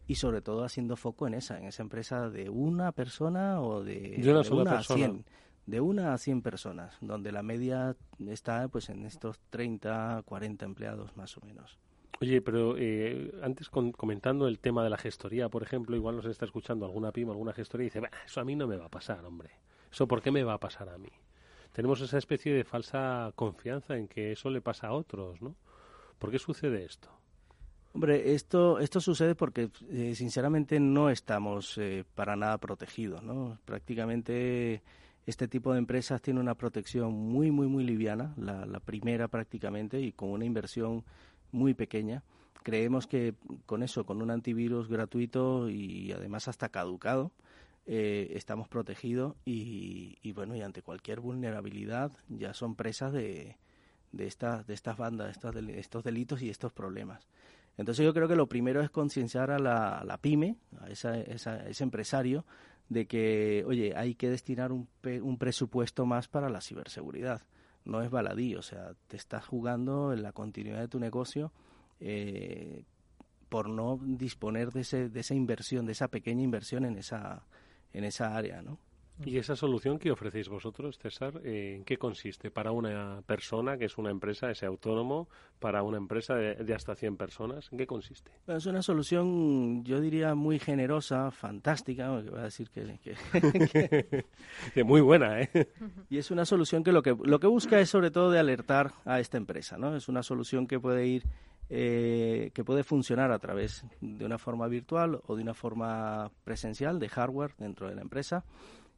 y sobre todo haciendo foco en esa, en esa empresa de una persona o de,
una,
a cien, de una a cien personas, donde la media está pues en estos 30, 40 empleados más o menos.
Oye, pero eh, antes comentando el tema de la gestoría, por ejemplo, igual nos está escuchando alguna pyme, alguna gestoría y dice, eso a mí no me va a pasar, hombre. ¿Eso por qué me va a pasar a mí? Tenemos esa especie de falsa confianza en que eso le pasa a otros, ¿no? ¿Por qué sucede esto?
Hombre, esto, esto sucede porque eh, sinceramente no estamos eh, para nada protegidos, ¿no? Prácticamente este tipo de empresas tiene una protección muy, muy, muy liviana, la, la primera prácticamente, y con una inversión muy pequeña. Creemos que con eso, con un antivirus gratuito y además hasta caducado, eh, estamos protegidos y, bueno, y ante cualquier vulnerabilidad ya son presas de, de, estas de estas bandas, estos, estos delitos y estos problemas. Entonces yo creo que lo primero es concienciar a la, pyme, a, esa, ese empresario, de que, oye, hay que destinar un, un presupuesto más para la ciberseguridad. No es baladí, o sea, te estás jugando en la continuidad de tu negocio eh, por no disponer de, ese, de esa inversión, de esa pequeña inversión en esa, en esa área, ¿no?
¿Y esa solución que ofrecéis vosotros, César, eh, en qué consiste? ¿Para una persona que es una empresa, ese autónomo? ¿Para una empresa de, hasta 100 personas? ¿En qué consiste?
Es una solución, yo diría, muy generosa, fantástica, voy a decir que...
que, muy buena, ¿eh?
Y es una solución que lo, que lo que busca es sobre todo de alertar a esta empresa, ¿no? Es una solución que puede ir eh, que puede funcionar a través de una forma virtual o de una forma presencial de hardware dentro de la empresa.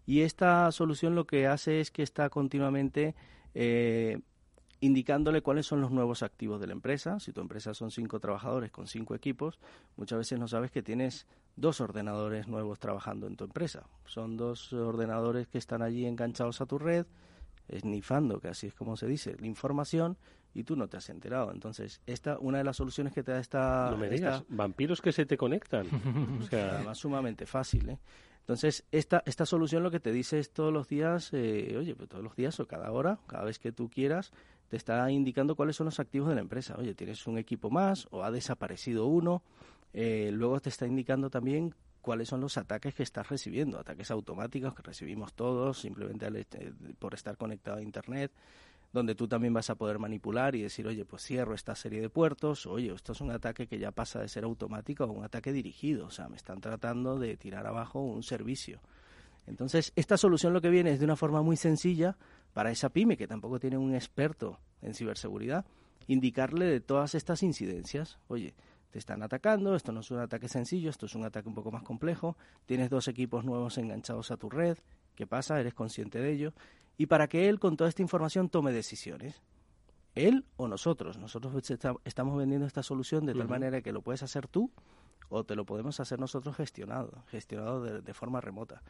Y esta solución lo que hace es que está continuamente eh, indicándole cuáles son los nuevos activos de la empresa. Si tu empresa son cinco trabajadores con cinco equipos, muchas veces no sabes que tienes dos ordenadores nuevos trabajando en tu empresa. Son dos ordenadores que están allí enganchados a tu red, esnifando, que así es como se dice, la información y tú no te has enterado. Entonces, esta una de las soluciones que te da esta...
No me digas, vampiros que se te conectan.
o sea, además sumamente fácil, ¿eh? Entonces, esta, esta solución lo que te dice es todos los días, eh, oye, pues todos los días o cada hora, cada vez que tú quieras, te está indicando cuáles son los activos de la empresa. Oye, tienes un equipo más o ha desaparecido uno. Eh, luego te está indicando también cuáles son los ataques que estás recibiendo, ataques automáticos que recibimos todos simplemente por estar conectado a Internet donde tú también vas a poder manipular y decir, oye, pues cierro esta serie de puertos, oye, esto es un ataque que ya pasa de ser automático a un ataque dirigido, o sea, me están tratando de tirar abajo un servicio. Entonces, esta solución lo que viene es de una forma muy sencilla para esa pyme que tampoco tiene un experto en ciberseguridad, indicarle de todas estas incidencias, oye, te están atacando, esto no es un ataque sencillo, esto es un ataque un poco más complejo, tienes dos equipos nuevos enganchados a tu red, ¿qué pasa? ¿Eres consciente de ello? Y para que él con toda esta información tome decisiones. Él o nosotros. Nosotros estamos vendiendo esta solución de tal manera que lo puedes hacer tú o te lo podemos hacer nosotros gestionado, gestionado de, forma remota.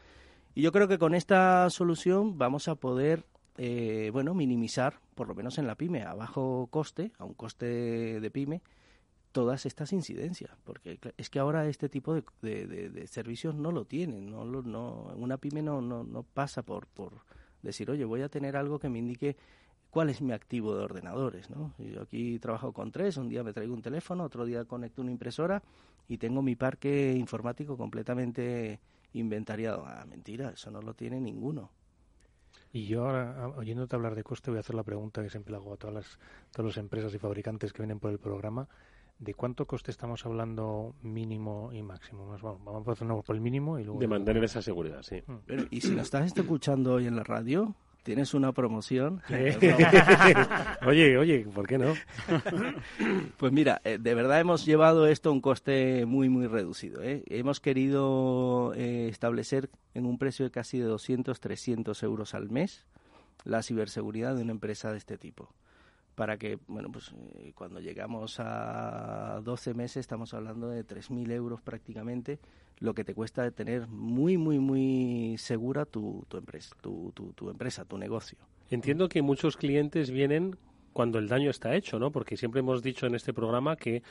Y yo creo que con esta solución vamos a poder eh, bueno, minimizar, por lo menos en la pyme, a bajo coste, a un coste de pyme, todas estas incidencias, porque es que ahora este tipo de, de, servicios no lo tienen, no, lo, no una pyme no, no, no pasa por, por decir, oye, voy a tener algo que me indique cuál es mi activo de ordenadores, ¿no? Yo aquí trabajo con tres, un día me traigo un teléfono, otro día conecto una impresora y tengo mi parque informático completamente inventariado. Ah, mentira, eso no lo tiene ninguno.
Y yo ahora, oyéndote hablar de coste, voy a hacer la pregunta que siempre hago a todas las, todas las empresas y fabricantes que vienen por el programa. ¿De cuánto coste estamos hablando mínimo y máximo? vamos, vamos a hacer por el mínimo y luego...
De mantener esa seguridad, sí.
Mm. y si lo estás escuchando hoy en la radio, tienes una promoción.
oye, oye, ¿por qué no?
pues mira, eh, de verdad hemos llevado esto a un coste muy, muy reducido. ¿eh? Hemos querido eh, establecer en un precio de casi de 200, 300 euros al mes la ciberseguridad de una empresa de este tipo para que, bueno, pues eh, cuando llegamos a 12 meses estamos hablando de 3.000 euros prácticamente, lo que te cuesta tener muy, muy, muy segura tu, tu empresa, tu, tu, empresa, tu negocio.
Entiendo que muchos clientes vienen cuando el daño está hecho, ¿no? Porque siempre hemos dicho en este programa que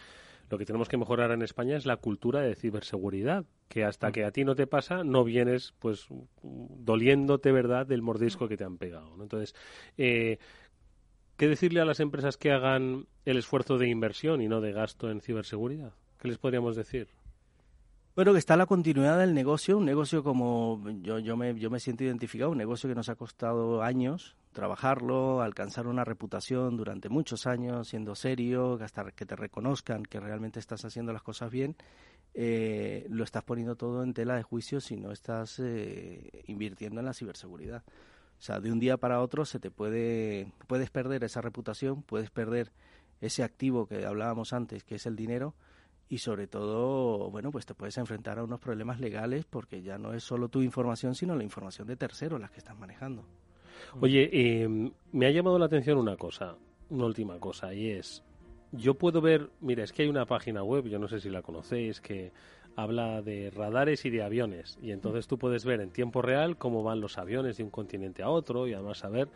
lo que tenemos que mejorar en España es la cultura de ciberseguridad, que hasta que a ti no te pasa, no vienes pues doliéndote, ¿verdad?, del mordisco que te han pegado. ¿no? Entonces, eh, ¿Qué decirle a las empresas que hagan el esfuerzo de inversión y no de gasto en ciberseguridad? ¿Qué les podríamos decir?
Bueno, que está la continuidad del negocio, un negocio como yo, yo, me, yo me siento identificado, un negocio que nos ha costado años trabajarlo, alcanzar una reputación durante muchos años, siendo serio, hasta que te reconozcan que realmente estás haciendo las cosas bien, eh, lo estás poniendo todo en tela de juicio si no estás eh, invirtiendo en la ciberseguridad. O sea, de un día para otro se te puede, puedes perder esa reputación, puedes perder ese activo que hablábamos antes, que es el dinero, y sobre todo, bueno, pues te puedes enfrentar a unos problemas legales porque ya no es solo tu información, sino la información de terceros las que estás manejando.
Oye, eh, me ha llamado la atención una cosa, una última cosa, y es, yo puedo ver, mira, es que hay una página web, yo no sé si la conocéis, que habla de radares y de aviones. Y entonces tú puedes ver en tiempo real cómo van los aviones de un continente a otro y además saber,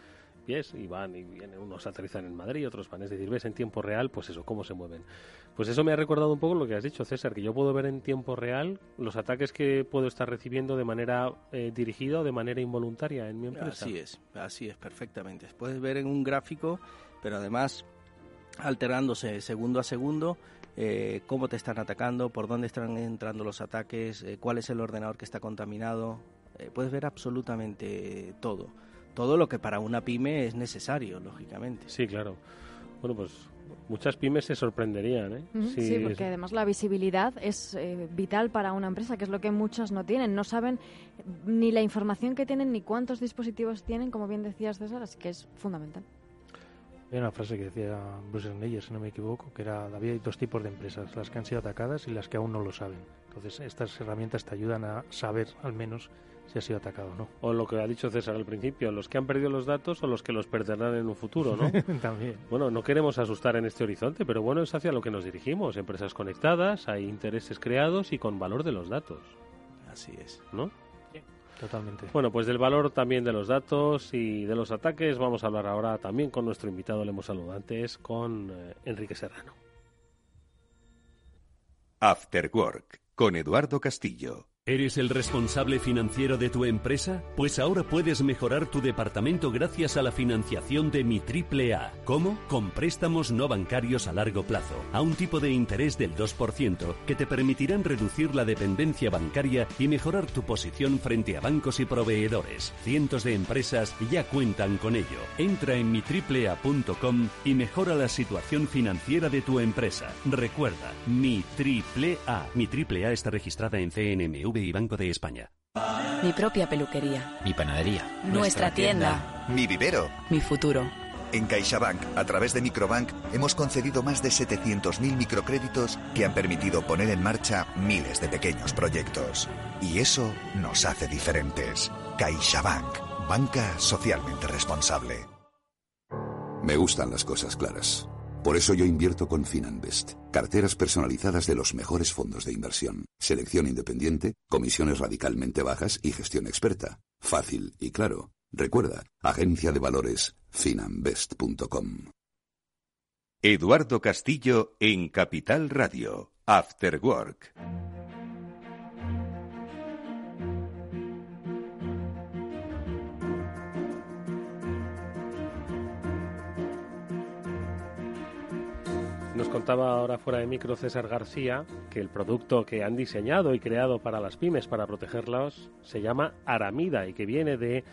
pies, y van y vienen, unos aterrizan en Madrid, otros van. Es decir, ves en tiempo real, pues eso, cómo se mueven. Pues eso me ha recordado un poco lo que has dicho, César, que yo puedo ver en tiempo real los ataques que puedo estar recibiendo de manera eh, dirigida o de manera involuntaria en mi empresa.
Así es, así es, perfectamente. Puedes ver en un gráfico, pero además alterándose segundo a segundo eh, cómo te están atacando, por dónde están entrando los ataques, eh, cuál es el ordenador que está contaminado. Eh, puedes ver absolutamente todo. Todo lo que para una pyme es necesario, lógicamente.
Sí, claro. Bueno, pues muchas pymes se sorprenderían. ¿eh?
sí, porque además la visibilidad es vital para una empresa, que es lo que muchas no tienen. No saben ni la información que tienen ni cuántos dispositivos tienen, como bien decías César, así que es fundamental.
Hay una frase que decía Bruce Meyer, si no me equivoco, que era había dos tipos de empresas, las que han sido atacadas y las que aún no lo saben. Entonces, estas herramientas te ayudan a saber al menos si ha sido atacado o no.
O lo que ha dicho César al principio, los que han perdido los datos o los que los perderán en un futuro, ¿no?
También.
Bueno, no queremos asustar en este horizonte, pero bueno, es hacia lo que nos dirigimos. Empresas conectadas, hay intereses creados y con valor de los datos.
Así es.
¿No?
Totalmente.
Bueno, pues del valor también de los datos y de los ataques vamos a hablar ahora también con nuestro invitado, le hemos saludado antes, con eh, Enrique Serrano.
After Work, con Eduardo Castillo.
¿Eres el responsable financiero de tu empresa? Pues ahora puedes mejorar tu departamento gracias a la financiación de mi triple A. ¿Cómo? Con préstamos no bancarios a largo plazo, a un tipo de interés del 2% que te permitirán reducir la dependencia bancaria y mejorar tu posición frente a bancos y proveedores. Cientos de empresas ya cuentan con ello. Entra en mitriplea.com y mejora la situación financiera de tu empresa. Recuerda, mi triple A. Mi triple A está registrada en CNMV y Banco de España.
Mi propia peluquería.
Mi panadería.
Nuestra, tienda.
Mi vivero.
Mi futuro.
En CaixaBank, a través de Microbank, hemos concedido más de 700.000 microcréditos que han permitido poner en marcha miles de pequeños proyectos. Y eso nos hace diferentes. CaixaBank, banca socialmente responsable.
Me gustan las cosas claras. Por eso yo invierto con Finanbest, carteras personalizadas de los mejores fondos de inversión, selección independiente, comisiones radicalmente bajas y gestión experta. Fácil y claro. Recuerda, agencia de valores finanbest.com.
Eduardo Castillo en Capital Radio, After Work.
Contaba ahora fuera de micro César García que el producto que han diseñado y creado para las pymes para protegerlas se llama Aramida y que viene de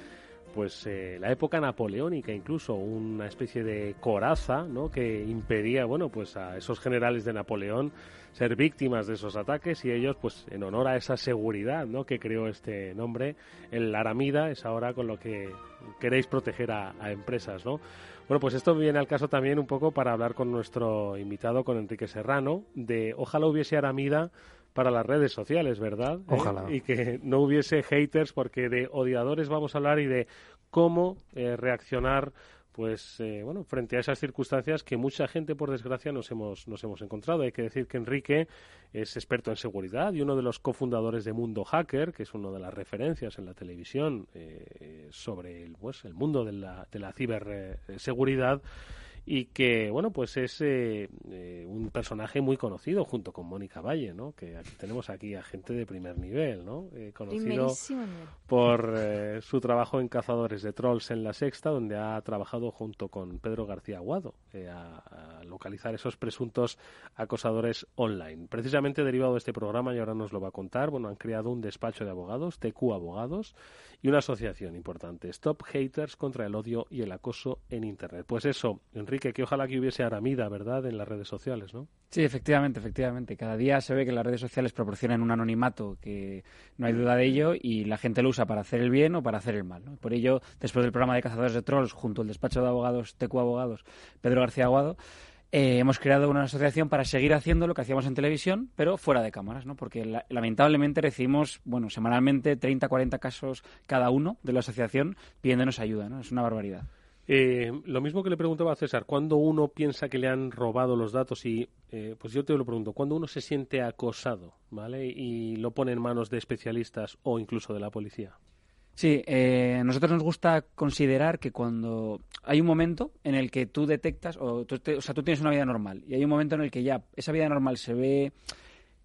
pues eh, la época napoleónica incluso una especie de coraza ¿no? que impedía bueno pues a esos generales de Napoleón ser víctimas de esos ataques y ellos pues en honor a esa seguridad ¿no? que creó este nombre el aramida es ahora con lo que queréis proteger a, a empresas ¿no? Bueno, pues esto viene al caso también un poco para hablar con nuestro invitado, con Enrique Serrano, de ojalá hubiese Aramida para las redes sociales, ¿verdad? ¿Eh?
Ojalá.
Y que no hubiese haters, porque de odiadores vamos a hablar y de cómo eh, reaccionar pues eh, bueno, frente a esas circunstancias que mucha gente, por desgracia, nos hemos, nos hemos encontrado. Hay que decir que Enrique es experto en seguridad y uno de los cofundadores de Mundo Hacker, que es una de las referencias en la televisión eh, sobre el, pues, el mundo de la, de la ciberseguridad y que, bueno, pues es eh, eh, un personaje muy conocido junto con Mónica Valle, ¿no? Que aquí tenemos aquí a gente de primer nivel, ¿no? Eh, conocido por eh, su trabajo en Cazadores de Trolls en La Sexta, donde ha trabajado junto con Pedro García Aguado eh, a, a localizar esos presuntos acosadores online. Precisamente derivado de este programa, y ahora nos lo va a contar, bueno, han creado un despacho de abogados, TQ Abogados, y una asociación importante, Stop Haters contra el odio y el acoso en Internet. Pues eso, Enrique, que ojalá que hubiese Aramida, ¿verdad?, en las redes sociales, ¿no?
Sí, efectivamente, efectivamente. Cada día se ve que las redes sociales proporcionan un anonimato que no hay duda de ello y la gente lo usa para hacer el bien o para hacer el mal. Por ello, después del programa de Cazadores de Trolls, junto al despacho de abogados TQ Abogados, Pedro García Aguado, eh, hemos creado una asociación para seguir haciendo lo que hacíamos en televisión, pero fuera de cámaras, ¿no? Porque la- lamentablemente recibimos, bueno, semanalmente 30, 40 casos cada uno de la asociación pidiéndonos ayuda, ¿no? Es una barbaridad.
Eh, lo mismo que le preguntaba a César, cuando uno piensa que le han robado los datos y, eh, pues yo te lo pregunto, cuando uno se siente acosado, ¿vale? Y lo pone en manos de especialistas o incluso de la policía.
Sí, eh, nosotros nos gusta considerar que cuando hay un momento en el que tú detectas, o, tú te- o sea, tú tienes una vida normal, y hay un momento en el que ya esa vida normal se ve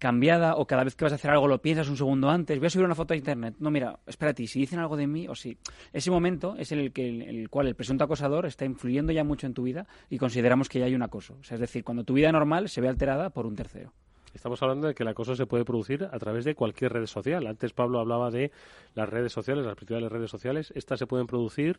cambiada o cada vez que vas a hacer algo lo piensas un segundo antes, voy a subir una foto a internet. No, mira, espérate, si dicen algo de mí o si... Ese momento es en el, que, el cual el presunto acosador está influyendo ya mucho en tu vida y consideramos que ya hay un acoso. O sea, es decir, cuando tu vida normal se ve alterada por un tercero.
Estamos hablando de que el acoso se puede producir a través de cualquier red social. Antes Pablo hablaba de las redes sociales, las principales redes sociales. Estas se pueden producir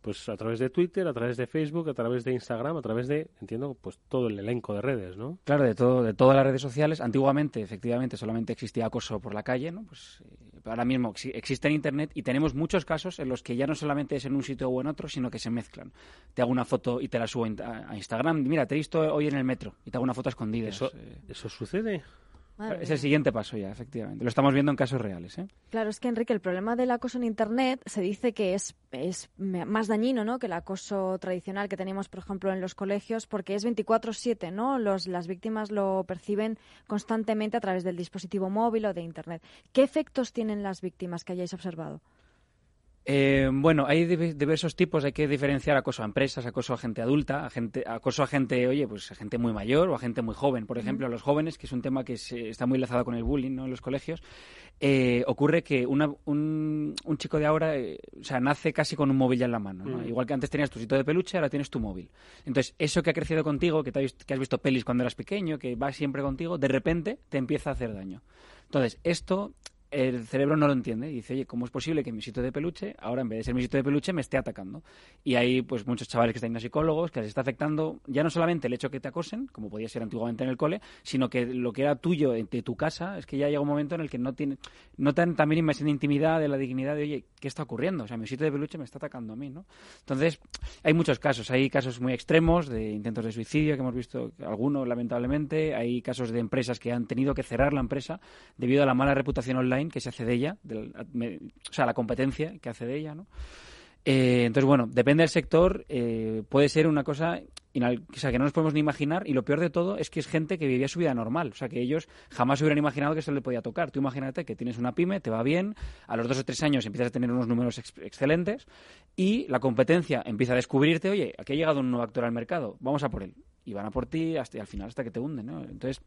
pues a través de Twitter, a través de Facebook, a través de Instagram, a través de, entiendo, pues todo el elenco de redes, ¿no?
Claro, de todo, de todas las redes sociales. Antiguamente, efectivamente, solamente existía acoso por la calle, ¿no? Pues eh, ahora mismo exi- existe en internet y tenemos muchos casos en los que ya no solamente es en un sitio o en otro, sino que se mezclan. Te hago una foto y te la subo a a Instagram. Mira, te he visto hoy en el metro y te hago una foto escondida.
Eso, eso sucede.
Madre
Es el siguiente paso ya, efectivamente. Lo estamos viendo en casos reales, ¿eh?
Claro, es que Enrique, el problema del acoso en Internet se dice que es, es más dañino ¿no? que el acoso tradicional que tenemos, por ejemplo, en los colegios, porque es 24-7, ¿no? Los, las víctimas lo perciben constantemente a través del dispositivo móvil o de Internet. ¿Qué efectos tienen las víctimas que hayáis observado?
Eh, bueno, hay div- diversos tipos. Hay que diferenciar acoso a empresas, acoso a gente adulta, a gente, acoso a gente, oye, pues a gente muy mayor o a gente muy joven. Por ejemplo, a los jóvenes, que es un tema que se- está muy enlazado con el bullying ¿no? en los colegios, eh, ocurre que una- un, un chico de ahora, eh, o sea, nace casi con un móvil ya en la mano. ¿no?
Mm.
Igual que antes tenías tu sitio de peluche, ahora tienes tu móvil. Entonces, eso que ha crecido contigo, que, te has, visto- que has visto pelis cuando eras pequeño, que va siempre contigo, de repente te empieza a hacer daño. Entonces, esto el cerebro no lo entiende y dice, oye, ¿cómo es posible que mi sitio de peluche, ahora en vez de ser mi sitio de peluche, me esté atacando? Y hay pues muchos chavales que están a psicólogos, que les está afectando ya no solamente el hecho que te acosen, como podía ser antiguamente en el cole, sino que lo que era tuyo de tu casa, es que ya llega un momento en el que no tiene, notan también invasión de intimidad, de la dignidad de, oye, ¿qué está ocurriendo? O sea, mi sitio de peluche me está atacando a mí, ¿no? Entonces, hay muchos casos, hay casos muy extremos de intentos de suicidio, que hemos visto algunos lamentablemente, hay casos de empresas que han tenido que cerrar la empresa debido a la mala reputación online que se hace de ella, me- o sea, la competencia que hace de ella, ¿no? Eh, entonces, bueno, depende del sector, eh, puede ser una cosa o que no nos podemos ni imaginar y lo peor de todo es que es gente que vivía su vida normal, o sea, que ellos jamás hubieran imaginado que eso le podía tocar. Tú imagínate que tienes una pyme, te va bien, a los dos o tres años empiezas a tener unos números ex- excelentes y la competencia empieza a descubrirte, oye, aquí ha llegado un nuevo actor al mercado, vamos a por él. Y van a por ti hasta, y al final hasta que te hunden, ¿no? Entonces,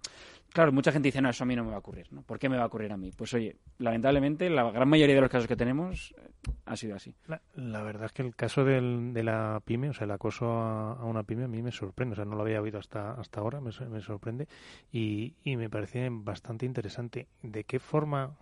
claro, mucha gente dice, no, eso a mí no me va a ocurrir, ¿no? ¿Por qué me va a ocurrir a mí? Pues oye, lamentablemente, la gran mayoría de los casos que tenemos eh, ha sido así.
La, la verdad es que el caso del, de la pyme, o sea, el acoso a, a, una pyme a mí me sorprende, o sea, no lo había oído hasta, hasta ahora, me, me sorprende y, y me parece bastante interesante. ¿De qué forma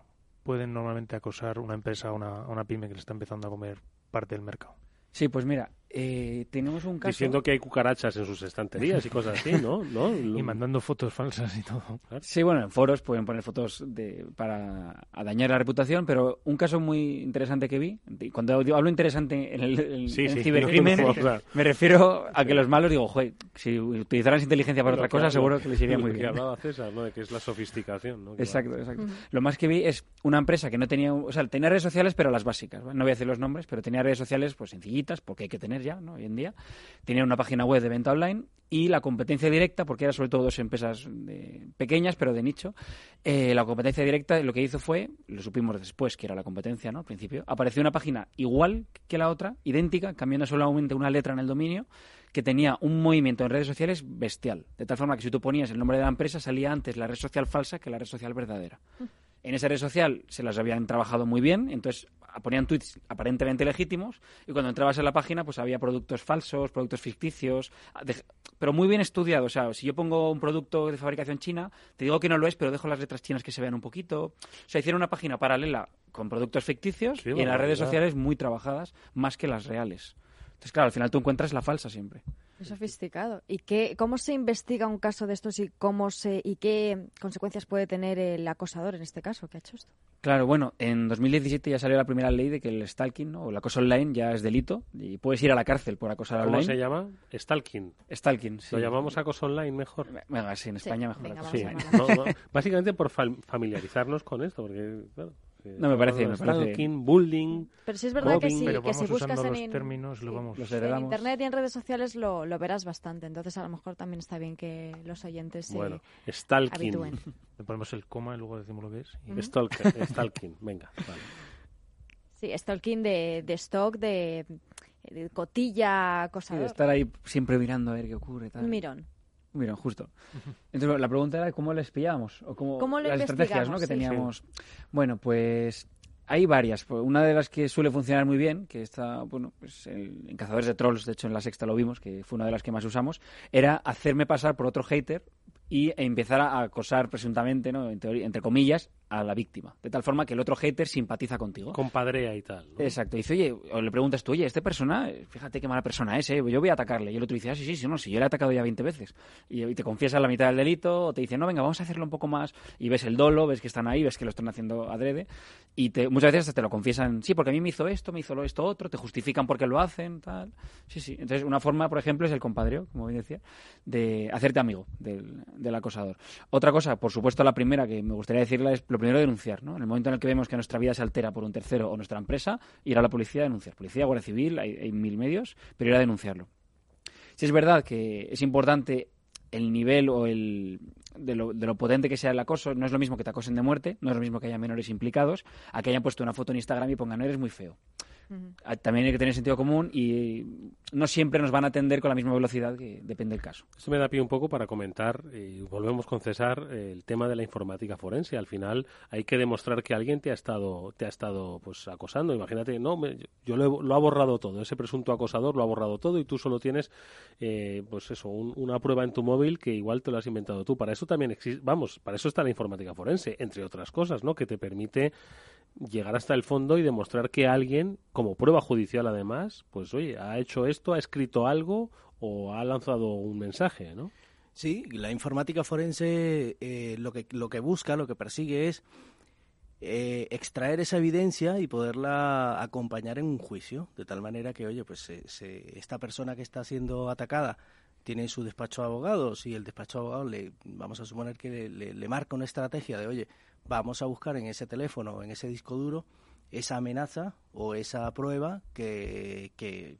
pueden normalmente acosar una empresa a una, a una pyme que le está empezando a comer parte del mercado?
Sí, pues mira, eh, tenemos un caso...
Diciendo que hay cucarachas en sus estanterías y cosas así, ¿no? ¿No?
y mandando fotos falsas y todo.
Sí, bueno, en foros pueden poner fotos de, para a dañar la reputación, pero un caso muy interesante que vi, cuando hablo interesante en el
sí, sí,
cibercrimen,
no,
me refiero a que los malos, digo, joder, si utilizaran inteligencia para
Pero,
otra cosa,
claro,
seguro que les iría muy
que
bien.
hablaba César, ¿no? De que es la sofisticación, ¿no? Que
Exacto,
va.
exacto. Lo más que vi es una empresa que no tenía, o sea, tenía redes sociales, pero las básicas. No voy a decir los nombres, pero tenía redes sociales pues sencillitas, porque hay que tener ya. Hoy en día. Tenía una página web de venta online y la competencia directa, porque era sobre todo dos empresas de- pequeñas, pero de nicho. eh, la competencia directa lo que hizo fue, lo supimos después que era la competencia, ¿no? Al principio, apareció una página igual que la otra, idéntica, cambiando solamente una letra en el dominio, que tenía un movimiento en redes sociales bestial. De tal forma que si tú ponías el nombre de la empresa, salía antes la red social falsa que la red social verdadera. En esa red social se las habían trabajado muy bien, entonces ponían tweets aparentemente legítimos y cuando entrabas en la página pues había productos falsos, productos ficticios, de- pero muy bien estudiado. O sea, si yo pongo un producto de fabricación china, te digo que no lo es, pero dejo las letras chinas que se vean un poquito. O sea, hicieron una página paralela con productos ficticios
Sí,
y en las redes sociales muy trabajadas, más que las reales. Entonces, claro, al final tú encuentras la falsa siempre.
Qué sofisticado. ¿Y qué, cómo se investiga un caso de estos y cómo se y qué consecuencias puede tener el acosador en este caso que ha hecho esto?
Claro, bueno, en 2017 ya salió la primera ley de que el stalking ¿no? o el acoso online ya es delito y puedes ir a la cárcel por acosar
¿Cómo
online.
se llama? Stalking.
Stalking, sí.
Lo llamamos acoso online mejor.
Venga, sí, en España mejor.
venga,
acoso
Sí, no, no, básicamente por fam- familiarizarnos con esto, porque claro, eh,
No, me parece, me parece-
Stalking, bullying,
Pero sí es verdad que sí,
pero
que si buscas en,
los
in-
términos, lo
sí,
vamos...
Los
en internet y en redes sociales lo, lo verás bastante. Entonces a lo mejor también está bien que los oyentes se
bueno, stalking,
habitúen.
Le ponemos el coma y luego decimos lo que es. y-
Ujú.
Stalker, stalking, venga, vale.
Sí, stalking de, de stock, de, de cotilla,
Sí,
acosador.
de estar ahí siempre mirando a ver qué ocurre. Tal.
Un mirón.
Mirón, justo. Entonces, la pregunta era cómo les pillábamos o cómo,
¿Cómo
las estrategias ¿no? que
Sí.
teníamos. Bueno, pues hay varias. Pues Una de las que suele funcionar muy bien, que está, bueno, pues el- en Cazadores de Trolls, de hecho en la sexta lo vimos, que fue una de las que más usamos, era hacerme pasar por otro hater y empezar a acosar presuntamente, ¿no? en teoría, entre comillas, a la víctima. De tal forma que el otro hater simpatiza contigo.
Compadrea y tal. ¿no?
Exacto. Dice, oye, o le preguntas tú, oye, este persona, fíjate qué mala persona es, ¿eh? yo voy a atacarle. Y el otro dice, ah, sí, sí, sí, no, si yo le he atacado ya 20 veces. Y, y te confiesa la mitad del delito, o te dice, no, venga, vamos a hacerlo un poco más. Y ves el dolo, ves que están ahí, ves que lo están haciendo adrede. Y te, muchas veces te lo confiesan, sí, porque a mí me hizo esto, me hizo lo- esto otro, te justifican por qué lo hacen, tal. Sí, sí. Entonces, una forma, por ejemplo, es el compadreo, como bien decía, de hacerte amigo del, del acosador. Otra cosa, por supuesto, la primera que me gustaría decirla es lo primero denunciar, ¿no? En el momento en el que vemos que nuestra vida se altera por un tercero o nuestra empresa, ir a la policía a denunciar. Policía, Guardia Civil, hay, mil medios, pero ir a denunciarlo. Si es verdad que es importante el nivel o el de lo, de lo potente que sea el acoso, no es lo mismo que te acosen de muerte, no es lo mismo que haya menores implicados, a que hayan puesto una foto en Instagram y pongan, no eres muy feo. Ah, También hay que tener sentido común y no siempre nos van a atender con la misma velocidad que depende del caso.
Esto me da pie un poco para comentar, y volvemos con César, eh, el tema de la informática forense. Al final hay que demostrar que alguien te ha estado, te ha estado pues acosando. Imagínate, no, me- yo lo, he- lo ha borrado todo, ese presunto acosador lo ha borrado todo y tú solo tienes, eh, pues eso, un- una prueba en tu móvil que igual te lo has inventado tú. Para eso también existe, vamos, para eso está la informática forense, entre otras cosas, ¿no? Que te permite llegar hasta el fondo y demostrar que alguien, como prueba judicial además, pues oye, ha hecho esto, ha escrito algo o ha lanzado un mensaje, ¿no?
Sí, la informática forense eh, lo, que, lo que busca, lo que persigue es eh, extraer esa evidencia y poderla acompañar en un juicio, de tal manera que, oye, pues se- se- esta persona que está siendo atacada tiene su despacho de abogados y el despacho de abogados le, vamos a suponer que le, le- le marca una estrategia de, oye, vamos a buscar en ese teléfono o en ese disco duro esa amenaza o esa prueba que, que,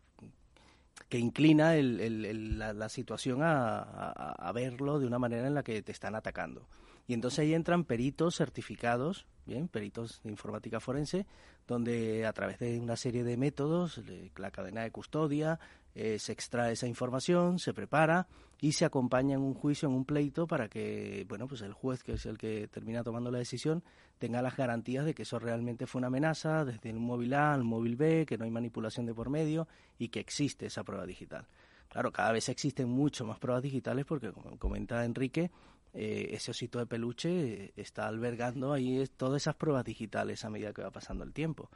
que inclina el- el- el- la, la situación a, a- a verlo de una manera en la que te están atacando. Y entonces ahí entran peritos certificados, bien, peritos de informática forense, donde a través de una serie de métodos, la cadena de custodia, eh, se extrae esa información, se prepara y se acompaña en un juicio, en un pleito, para que, bueno, pues el juez, que es el que termina tomando la decisión, tenga las garantías de que eso realmente fue una amenaza, desde el móvil A al móvil B, que no hay manipulación de por medio y que existe esa prueba digital. Claro, cada vez existen mucho más pruebas digitales porque, como comenta Enrique, eh, ese osito de peluche está albergando ahí todas esas pruebas digitales a medida que va pasando el tiempo.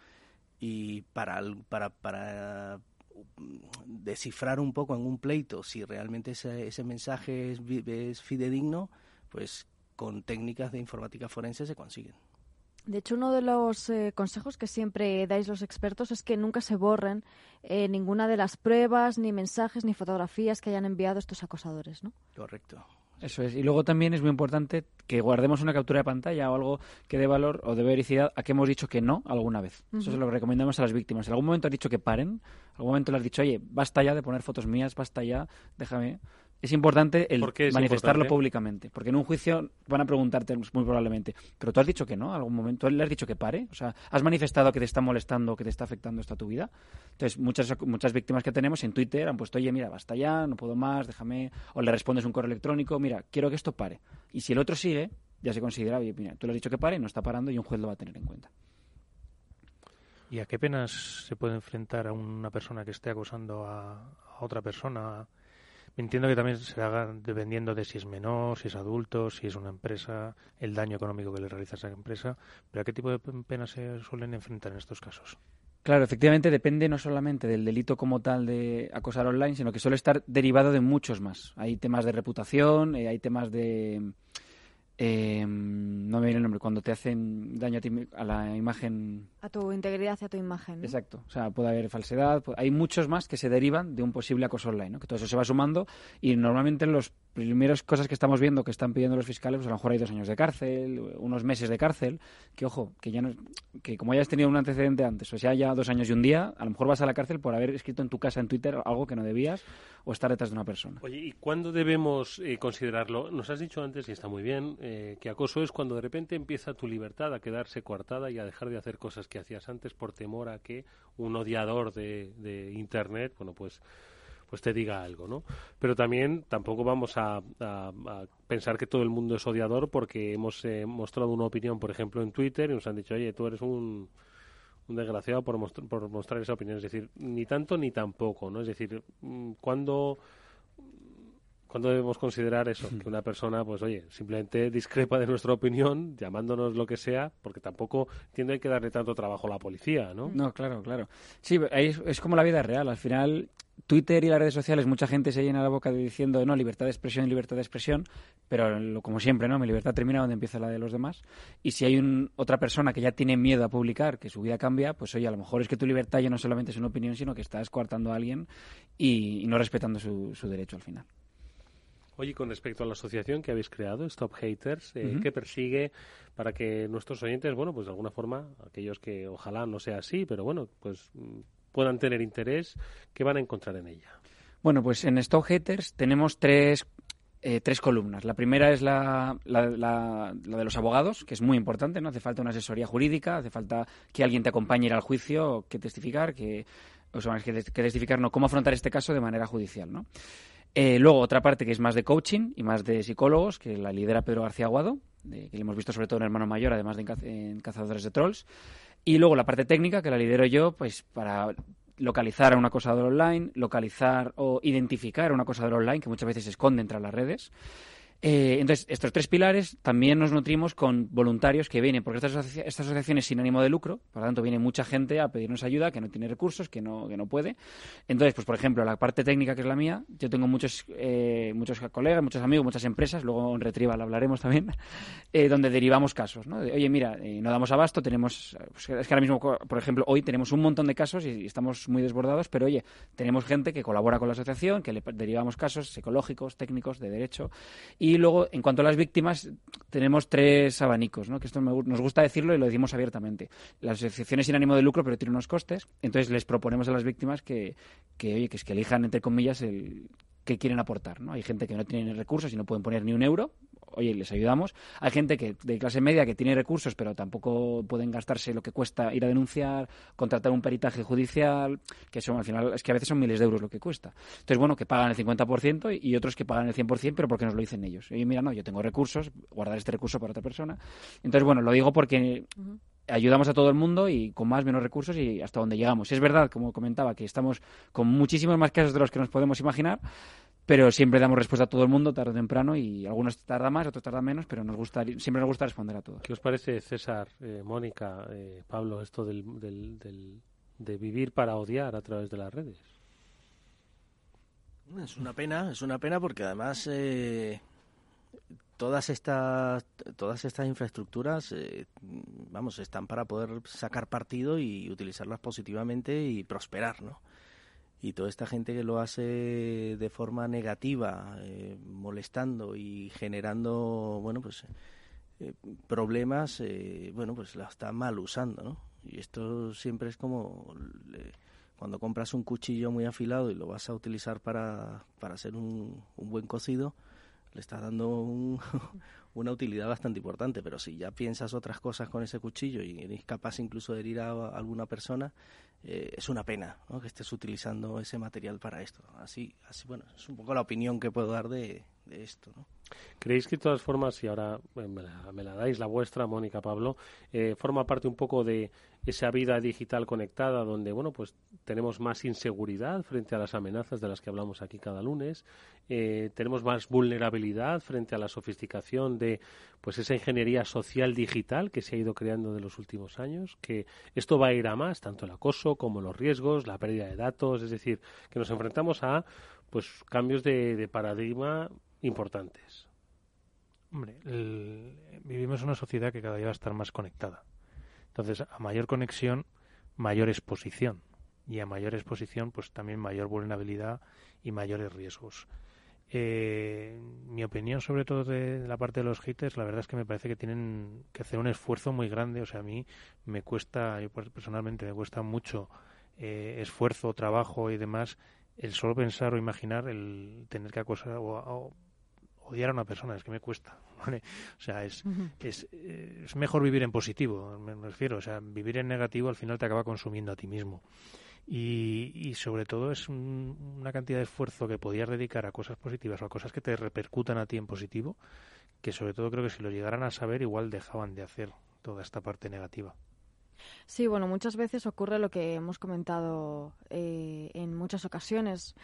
Y para, para, para mm, descifrar un poco en un pleito si realmente ese, ese mensaje es, es fidedigno, pues con técnicas de informática forense se consiguen.
De hecho, uno de los eh, consejos que siempre dais los expertos es que nunca se borren eh, ninguna de las pruebas, ni mensajes, ni fotografías que hayan enviado estos acosadores, ¿no?
Correcto.
Eso es. Y luego también es muy importante que guardemos una captura de pantalla o algo que dé valor o de vericidad a que hemos dicho que no alguna vez. Eso es lo que recomendamos a las víctimas. En algún momento has dicho que paren, en algún momento le has dicho, oye, basta ya de poner fotos mías, basta ya, déjame es importante el manifestarlo públicamente. Porque en un juicio van a preguntarte muy probablemente, pero tú has dicho que no, algún momento le has dicho que pare, o sea, has manifestado que te está molestando, que te está afectando esto a tu vida. Entonces, muchas, muchas víctimas que tenemos en Twitter han puesto, oye, mira, basta ya, no puedo más, déjame, o le respondes un correo electrónico, mira, quiero que esto pare. Y si el otro sigue, ya se considera, oye, mira, tú le has dicho que pare, no está parando y un juez lo va a tener en cuenta.
¿Y a qué penas se puede enfrentar a una persona que esté acosando a, a otra persona? Entiendo que también se haga dependiendo de si es menor, si es adulto, si es una empresa, el daño económico que le realiza esa empresa. Pero ¿a qué tipo de penas se suelen enfrentar en estos casos?
Claro, efectivamente depende no solamente del delito como tal de acosar online, sino que suele estar derivado de muchos más. Hay temas de reputación, eh, hay temas de eh, no me viene el nombre, cuando te hacen daño a, la imagen.
A tu integridad y a tu imagen.
Exacto. O sea, puede haber falsedad. hay muchos más que se derivan de un posible acoso online, ¿no? que todo eso se va sumando y normalmente en las primeras cosas que estamos viendo que están pidiendo los fiscales, pues a lo mejor hay dos años de cárcel, unos meses de cárcel, que ojo, que ya no, que como hayas tenido un antecedente antes, o sea, ya dos años y un día, a lo mejor vas a la cárcel por haber escrito en tu casa en Twitter algo que no debías o estar detrás de una persona.
Oye, ¿y cuándo debemos eh, considerarlo? Nos has dicho antes, y está muy bien, eh, que acoso es cuando de repente empieza tu libertad a quedarse coartada y a dejar de hacer cosas que hacías antes por temor a que un odiador de, Internet, bueno, pues pues te diga algo, ¿no? Pero también tampoco vamos a, pensar que todo el mundo es odiador porque hemos eh, mostrado una opinión, por ejemplo, en Twitter y nos han dicho, oye, tú eres un, un desgraciado por, por mostrar esa opinión. Es decir, ni tanto ni tampoco, ¿no? Es decir, mm, cuando ¿Cuándo debemos considerar eso? Que una persona, pues oye, simplemente discrepa de nuestra opinión, llamándonos lo que sea, porque tampoco tiene que darle tanto trabajo a la policía, ¿no?
No, claro, claro. Sí, es, es como la vida real. Al final, Twitter y las redes sociales, mucha gente se llena la boca diciendo, no, libertad de expresión, libertad de expresión, pero como siempre, ¿no? Mi libertad termina donde empieza la de los demás. Y si hay un, otra persona que ya tiene miedo a publicar, que su vida cambia, pues oye, a lo mejor es que tu libertad ya no solamente es una opinión, sino que estás coartando a alguien y, no respetando su, su derecho al final.
Oye, con respecto a la asociación que habéis creado, Stop Haters, eh, ¿qué persigue para que nuestros oyentes, bueno, pues de alguna forma, aquellos que ojalá no sea así, pero bueno, pues mm, puedan tener interés, ¿qué van a encontrar en ella?
Bueno, pues en Stop Haters tenemos tres eh, tres columnas. La primera es la, la, de los abogados, que es muy importante, ¿no? Hace falta una asesoría jurídica, hace falta que alguien te acompañe al juicio, que testificar, que, o sea, que, que testificar, no, cómo afrontar este caso de manera judicial, ¿no? Eh, luego otra parte que es más de coaching y más de psicólogos, que la lidera Pedro García Aguado, que le hemos visto sobre todo en Hermano Mayor, además de en, Cazadores de Trolls. Y luego la parte técnica, que la lidero yo, pues para localizar a un acosador online, localizar o identificar a un acosador online, que muchas veces se esconde entre las redes. Eh, entonces, estos tres pilares también nos nutrimos con voluntarios que vienen, porque esta, esta, asociación es sin ánimo de lucro, por lo tanto viene mucha gente a pedirnos ayuda que no tiene recursos, que no, que no puede. Entonces, pues por ejemplo, la parte técnica que es la mía, yo tengo muchos, eh, muchos colegas, muchos amigos, muchas empresas, luego en Retrieval hablaremos también, eh, donde derivamos casos. ¿no? Oye, mira, no damos abasto, tenemos, pues es que ahora mismo, por ejemplo, hoy tenemos un montón de casos y estamos muy desbordados, pero oye, tenemos gente que colabora con la asociación, que le derivamos casos psicológicos, técnicos, de derecho, y y luego, en cuanto a las víctimas, tenemos tres abanicos, ¿no? que esto nos gusta decirlo y lo decimos abiertamente. Las asociaciones sin ánimo de lucro, pero tienen unos costes, entonces les proponemos a las víctimas que, que, oye, que, es que elijan, entre comillas, el que quieren aportar. ¿no? Hay gente que no tiene recursos y no pueden poner ni un euro, oye, les ayudamos. Hay gente que de clase media que tiene recursos, pero tampoco pueden gastarse lo que cuesta ir a denunciar, contratar un peritaje judicial, que son al final, es que a veces son miles de euros lo que cuesta. Entonces, bueno, que pagan el 50% y otros que pagan el 100%, pero porque nos lo dicen ellos. Oye, mira, no, yo tengo recursos, guardar este recurso para otra persona. Entonces, bueno, lo digo porque ayudamos a todo el mundo y con más menos recursos y hasta donde llegamos. Es verdad, como comentaba, que estamos con muchísimos más casos de los que nos podemos imaginar, pero siempre damos respuesta a todo el mundo tarde o temprano y algunos tardan más, otros tardan menos, pero nos gusta, siempre nos gusta responder a todos.
¿Qué os parece, César, eh, Mónica, eh, Pablo, esto del, del, del, de vivir para odiar a través de las redes?
Es una pena, es una pena porque además eh, todas estas todas estas infraestructuras eh, vamos están para poder sacar partido y utilizarlas positivamente y prosperar no y toda esta gente que lo hace de forma negativa eh, molestando y generando bueno pues eh, problemas bueno pues la está mal usando no y esto siempre es como cuando compras un cuchillo muy afilado y lo vas a utilizar para, para hacer un, un buen cocido le estás dando una utilidad bastante importante, pero si ya piensas otras cosas con ese cuchillo y eres capaz incluso de herir a, alguna persona, eh, es una pena que estés utilizando ese material para esto. Así, así bueno, es un poco la opinión que puedo dar de, esto. ¿no?
¿Creéis que de todas formas, y ahora eh, me la, dais la vuestra, Mónica Pablo, eh, forma parte un poco de esa vida digital conectada donde, bueno, pues tenemos más inseguridad frente a las amenazas de las que hablamos aquí cada lunes, eh, tenemos más vulnerabilidad frente a la sofisticación de, pues esa ingeniería social digital que se ha ido creando de los últimos años, que esto va a ir a más, tanto el acoso como los riesgos, la pérdida de datos, es decir, que nos enfrentamos a, pues, cambios de, de paradigma importantes.
Hombre, vivimos en una sociedad que cada día va a estar más conectada. Entonces, a mayor conexión, mayor exposición. Y a mayor exposición, pues también mayor vulnerabilidad y mayores riesgos. Eh, mi opinión sobre todo de la parte de los haters, la verdad es que me parece que tienen que hacer un esfuerzo muy grande. O sea, a mí me cuesta, yo personalmente me cuesta mucho eh, esfuerzo, trabajo y demás el solo pensar o imaginar el tener que acosar o, odiar a una persona, es que me cuesta, ¿vale? O sea, es, es, es, mejor vivir en positivo, me refiero, o sea, vivir en negativo al final te acaba consumiendo a ti mismo. Y, y sobre todo es una cantidad de esfuerzo que podías dedicar a cosas positivas o a cosas que te repercutan a ti en positivo, que sobre todo creo que si lo llegaran a saber igual dejaban de hacer toda esta parte negativa.
Sí, bueno, muchas veces ocurre lo que hemos comentado eh, en muchas ocasiones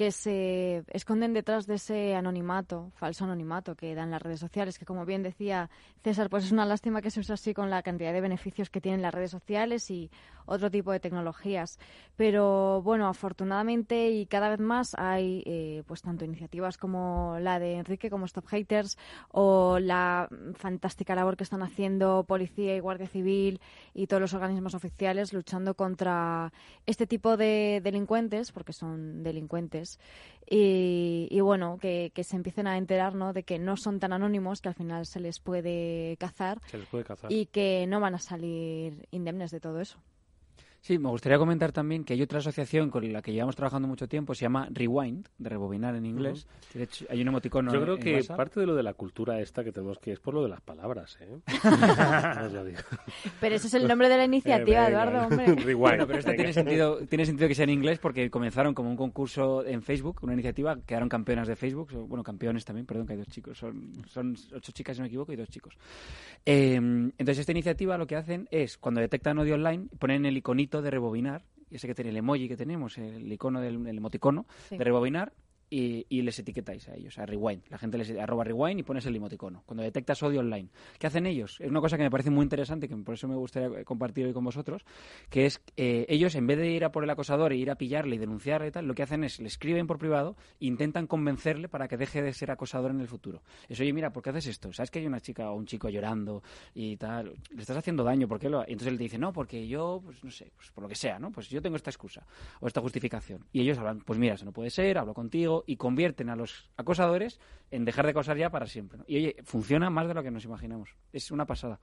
que se esconden detrás de ese anonimato, falso anonimato que dan las redes sociales, que como bien decía César, pues es una lástima que se use así con la cantidad de beneficios que tienen las redes sociales y otro tipo de tecnologías. Pero bueno, afortunadamente y cada vez más hay eh, pues tanto iniciativas como la de Enrique como Stop Haters o la fantástica labor que están haciendo Policía y Guardia Civil y todos los organismos oficiales luchando contra este tipo de delincuentes, porque son delincuentes y, bueno, que, se empiecen a enterar ¿no? de que no son tan anónimos, que al final se les puede cazar,
se les puede cazar.
y que no van a salir indemnes de todo eso.
Sí, me gustaría comentar también que hay otra asociación con la que llevamos trabajando mucho tiempo, se llama Rewind, de rebobinar en inglés. De hecho, hay un emoticono.
Yo creo que parte de lo de la cultura esta que tenemos que es por lo de las palabras, ¿eh?
pero ese es el nombre de la iniciativa,
eh,
Eduardo, hombre.
Rewind.
Bueno, pero esto tiene sentido, tiene sentido que sea en inglés porque comenzaron como un concurso en Facebook, una iniciativa, quedaron campeonas de Facebook, bueno, campeones también, perdón, que hay dos chicos, son, son ocho chicas, si no me equivoco, y dos chicos. Eh, entonces, esta iniciativa lo que hacen es, cuando detectan odio online, ponen el iconito de rebobinar ese que tiene el emoji que tenemos, el icono del emoticono, de rebobinar, y, les etiquetáis a ellos, a Rewind. La gente les arroba Rewind y pones el emoticono. Cuando detectas odio online. ¿Qué hacen ellos? Es una cosa que me parece muy interesante, que por eso me gustaría compartir hoy con vosotros, que es eh, ellos, en vez de ir a por el acosador e ir a pillarle y denunciarle y tal, lo que hacen es le escriben por privado e intentan convencerle para que deje de ser acosador en el futuro. Es, oye, mira, ¿por qué haces esto? ¿Sabes que hay una chica o un chico llorando y tal? Le estás haciendo daño, ¿por qué lo...? Y entonces él te dice, no, porque yo, pues no sé, pues por lo que sea, ¿no? Pues yo tengo esta excusa o esta justificación. Y ellos hablan, pues mira, eso no puede ser, hablo contigo y convierten a los acosadores en dejar de acosar ya para siempre. Y oye, funciona más de lo que nos imaginamos. Es una pasada.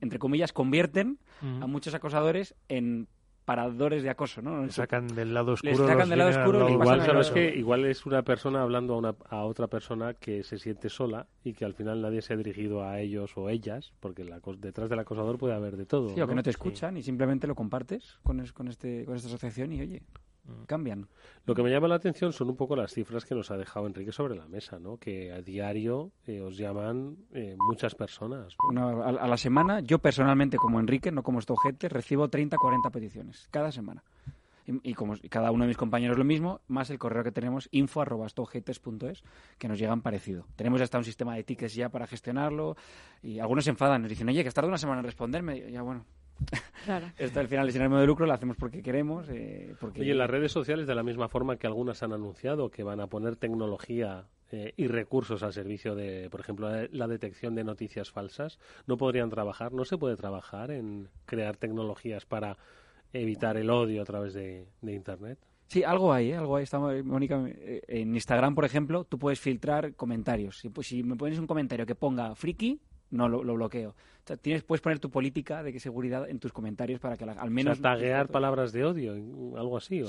entre comillas, convierten a muchos acosadores en paradores de acoso, ¿no?
Sacan del lado
Les
oscuro.
sacan
los
del lado oscuro,
lado
les
Igual, sabes que igual es una persona hablando a, una, a otra persona que se siente sola y que al final nadie se ha dirigido a ellos o ellas, porque la detrás del acosador puede haber de todo.
Sí, o que no te
Sí.
escuchan y simplemente lo compartes con, es- con, este, con esta asociación y, oye. Cambian.
Lo que me llama la atención son un poco las cifras que nos ha dejado Enrique sobre la mesa, ¿no? Que a diario eh, os llaman eh, muchas personas. ¿no?
Una- a, a la semana, yo personalmente, como Enrique, no como gente, recibo 30, 40 peticiones cada semana. Y, y como y cada uno de mis compañeros lo mismo, más el correo que tenemos, info.stowhaters.es, que nos llegan parecido. Tenemos hasta un sistema de tickets ya para gestionarlo y algunos se enfadan, nos dicen, oye, que has tardado una semana en responderme. Y ya bueno,
Claro.
esto al final es sin ánimo de lucro, lo hacemos porque queremos. eh, porque...
Oye, en las redes sociales, de la misma forma que algunas han anunciado que van a poner tecnología eh, y recursos al servicio de, por ejemplo, la- la detección de noticias falsas, ¿no podrían trabajar? ¿No se puede trabajar en crear tecnologías para evitar el odio a través de, de Internet?
Sí, algo hay, ¿eh? algo hay. Estamos, Mónica, en Instagram, por ejemplo, tú puedes filtrar comentarios. Si, pues, si me pones un comentario que ponga friki, no lo, lo bloqueo. O sea, tienes, puedes poner tu política de que seguridad en tus comentarios para que la- al menos...
o sea, taguear palabras de odio, algo así. O...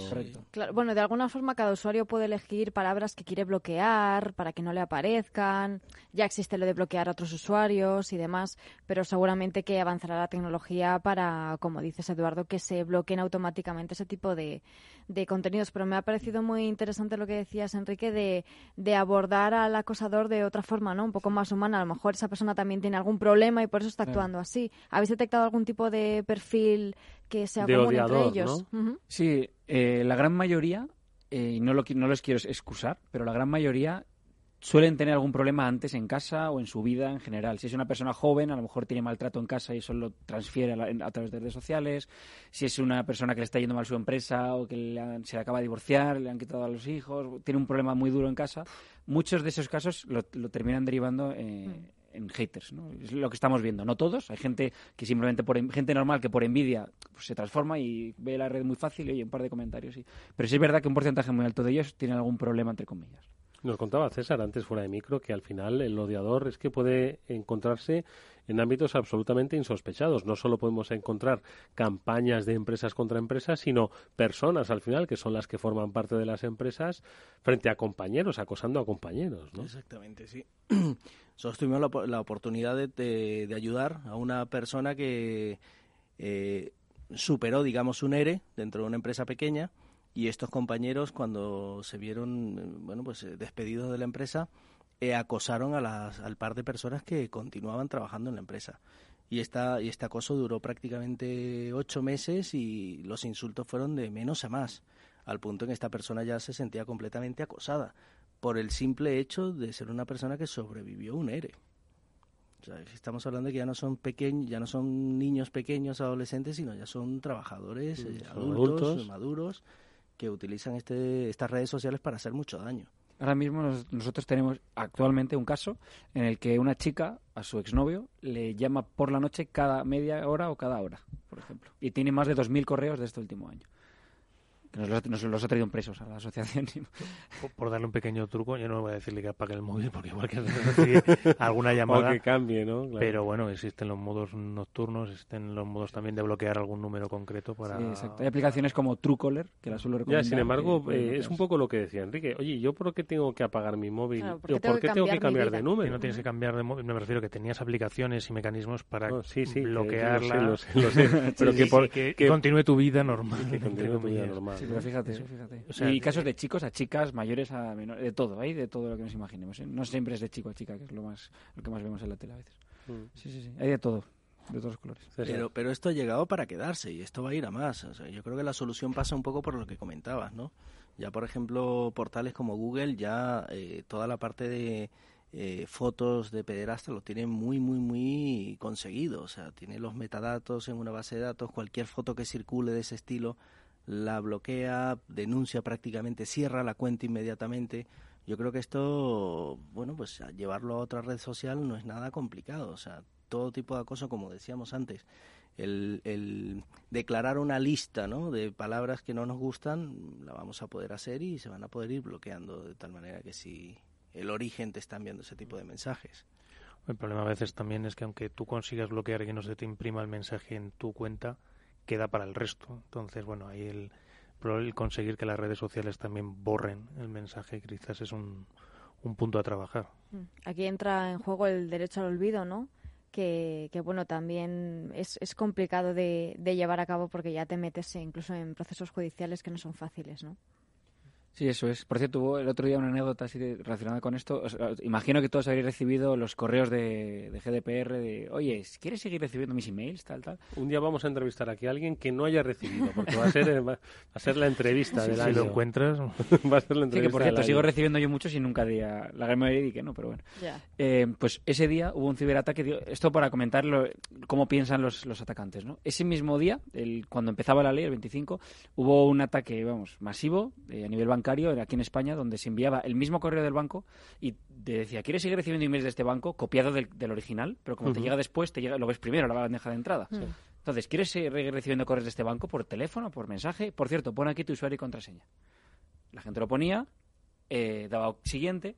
Claro, bueno, de alguna forma cada usuario puede elegir palabras que quiere bloquear para que no le aparezcan. Ya existe lo de bloquear a otros usuarios y demás, pero seguramente que avanzará la tecnología para, como dices Eduardo, que se bloqueen automáticamente ese tipo de, de contenidos. Pero me ha parecido muy interesante lo que decías, Enrique, de, de abordar al acosador de otra forma, ¿no? Un poco más humana. A lo mejor esa persona también tiene algún problema y por eso está. Actuando así. ¿Habéis detectado algún tipo de perfil que sea
De
común
odiador,
entre ellos?
Sí, eh, la gran mayoría, eh, y no, lo, no los quiero excusar, pero la gran mayoría suelen tener algún problema antes en casa o en su vida en general. Si es una persona joven, a lo mejor tiene maltrato en casa y eso lo transfiere a, la- a través de redes sociales. Si es una persona que le está yendo mal su empresa o que le han- se le acaba de divorciar, le han quitado a los hijos, tiene un problema muy duro en casa, muchos de esos casos lo, lo terminan derivando eh, en haters. ¿no? Es lo que estamos viendo. No todos. Hay gente que simplemente, por en- gente normal que por envidia pues, se transforma y ve la red muy fácil y oye un par de comentarios. sí. Pero sí es verdad que un porcentaje muy alto de ellos tienen algún problema, entre comillas.
Nos contaba César antes fuera de micro que al final el odiador es que puede encontrarse en ámbitos absolutamente insospechados. No solo podemos encontrar campañas de empresas contra empresas, sino personas al final que son las que forman parte de las empresas frente a compañeros, acosando a compañeros. ¿no?
Exactamente, sí. Nosotros tuvimos la, la oportunidad de, de- de ayudar a una persona que eh, superó, digamos, un ERE dentro de una empresa pequeña y estos compañeros cuando se vieron, bueno, pues eh, despedidos de la empresa, eh, acosaron a las, al par de personas que continuaban trabajando en la empresa. Y, esta, y este acoso duró prácticamente ocho meses y los insultos fueron de menos a más, al punto en que esta persona ya se sentía completamente acosada por el simple hecho de ser una persona que sobrevivió un ERE. O sea, estamos hablando de que ya no son pequeños, ya no son niños pequeños, adolescentes, sino ya son trabajadores eh, adultos. maduros que utilizan este, estas redes sociales para hacer mucho daño.
Ahora mismo nos- nosotros tenemos actualmente un caso en el que una chica a su exnovio le llama por la noche cada media hora o cada hora, por ejemplo. Y tiene más de 2.000 correos de este último año. Que nos los, nos los ha traído presos a la asociación.
Por, por darle un pequeño truco, yo no voy a decirle que apague el móvil porque igual que recibir alguna llamada.
O que cambie, ¿no? Claro.
Pero bueno, existen los modos nocturnos, existen los modos también de bloquear algún número concreto para...
Sí, exacto. Hay aplicaciones como Truecaller, que la suelo
Ya,
recomendar.
sin embargo,
que
eh, es un poco lo que decía Enrique. Oye, ¿yo por qué tengo que apagar mi móvil?
Claro, ¿por
¿O
qué tengo que
tengo que
cambiar
de número?
Que no tienes que cambiar de móvil, me refiero que tenías aplicaciones y mecanismos para
No, sí, sí, que
bloquearla.
lo sé, lo sé, lo sé. Pero
Sí,
que por-
que,
que-
continúe tu vida normal.
que continúe tu vida normal.
Sí, pero fíjate, fíjate.
O sea,
y
eh,
casos de chicos a chicas, mayores a menores, de todo, hay de todo lo que nos imaginemos. ¿eh? No siempre es de chico a chica, que es lo más lo que más vemos en la tele a veces.
Mm.
Sí, sí, sí, hay de todo, de todos los colores.
Pero, pero esto ha llegado para quedarse y esto va a ir a más. O sea, yo creo que la solución pasa un poco por lo que comentabas, ¿no? Ya, por ejemplo, portales como Google, ya eh, toda la parte de eh, fotos de pederasta lo tiene muy, muy, muy conseguido. O sea, tiene los metadatos en una base de datos, cualquier foto que circule de ese estilo la bloquea, denuncia prácticamente, cierra la cuenta inmediatamente. Yo creo que esto, bueno, pues llevarlo a otra red social no es nada complicado. O sea, todo tipo de acoso, como decíamos antes, el, el declarar una lista ¿no? de palabras que no nos gustan, la vamos a poder hacer y se van a poder ir bloqueando de tal manera que si el origen te está enviando ese tipo de mensajes.
El problema a veces también es que aunque tú consigas bloquear y que no se te imprima el mensaje en tu cuenta, queda para el resto. Entonces, bueno, ahí el, el conseguir que las redes sociales también borren el mensaje quizás es un, un punto a trabajar.
Mm. Aquí entra en juego el derecho al olvido, ¿no? Que, que bueno, también es, es complicado de, de llevar a cabo porque ya te metes incluso en procesos judiciales que no son fáciles, ¿no?
Sí, eso es. Por cierto, hubo el otro día una anécdota así de- relacionada con esto. O sea, imagino que todos habréis recibido los correos de, de GDPR de, oye, ¿quieres seguir recibiendo mis emails? Tal, tal.
Un día vamos a entrevistar aquí a alguien que no haya recibido, porque va a ser, va a ser la entrevista
Sí,
del
si
año.
lo encuentras.
va a ser la
Sí, que
entrevista
por cierto, sigo
año.
recibiendo yo muchos y nunca di a la gran mayoría di que no, pero bueno. Eh, pues ese día hubo un ciberataque, esto para comentar lo- cómo piensan los, los atacantes, ¿no? Ese mismo día, el, cuando empezaba la ley, el 25, hubo un ataque, vamos, masivo eh, a nivel bancario aquí en España, donde se enviaba el mismo correo del banco y te decía, ¿quieres seguir recibiendo emails de este banco? Copiado del, del original, pero como te llega después, te llega, lo ves primero, la bandeja de entrada.
Sí.
Entonces, ¿quieres seguir recibiendo correos de este banco por teléfono, por mensaje? Por cierto, pon aquí tu usuario y contraseña. La gente lo ponía, eh, daba siguiente,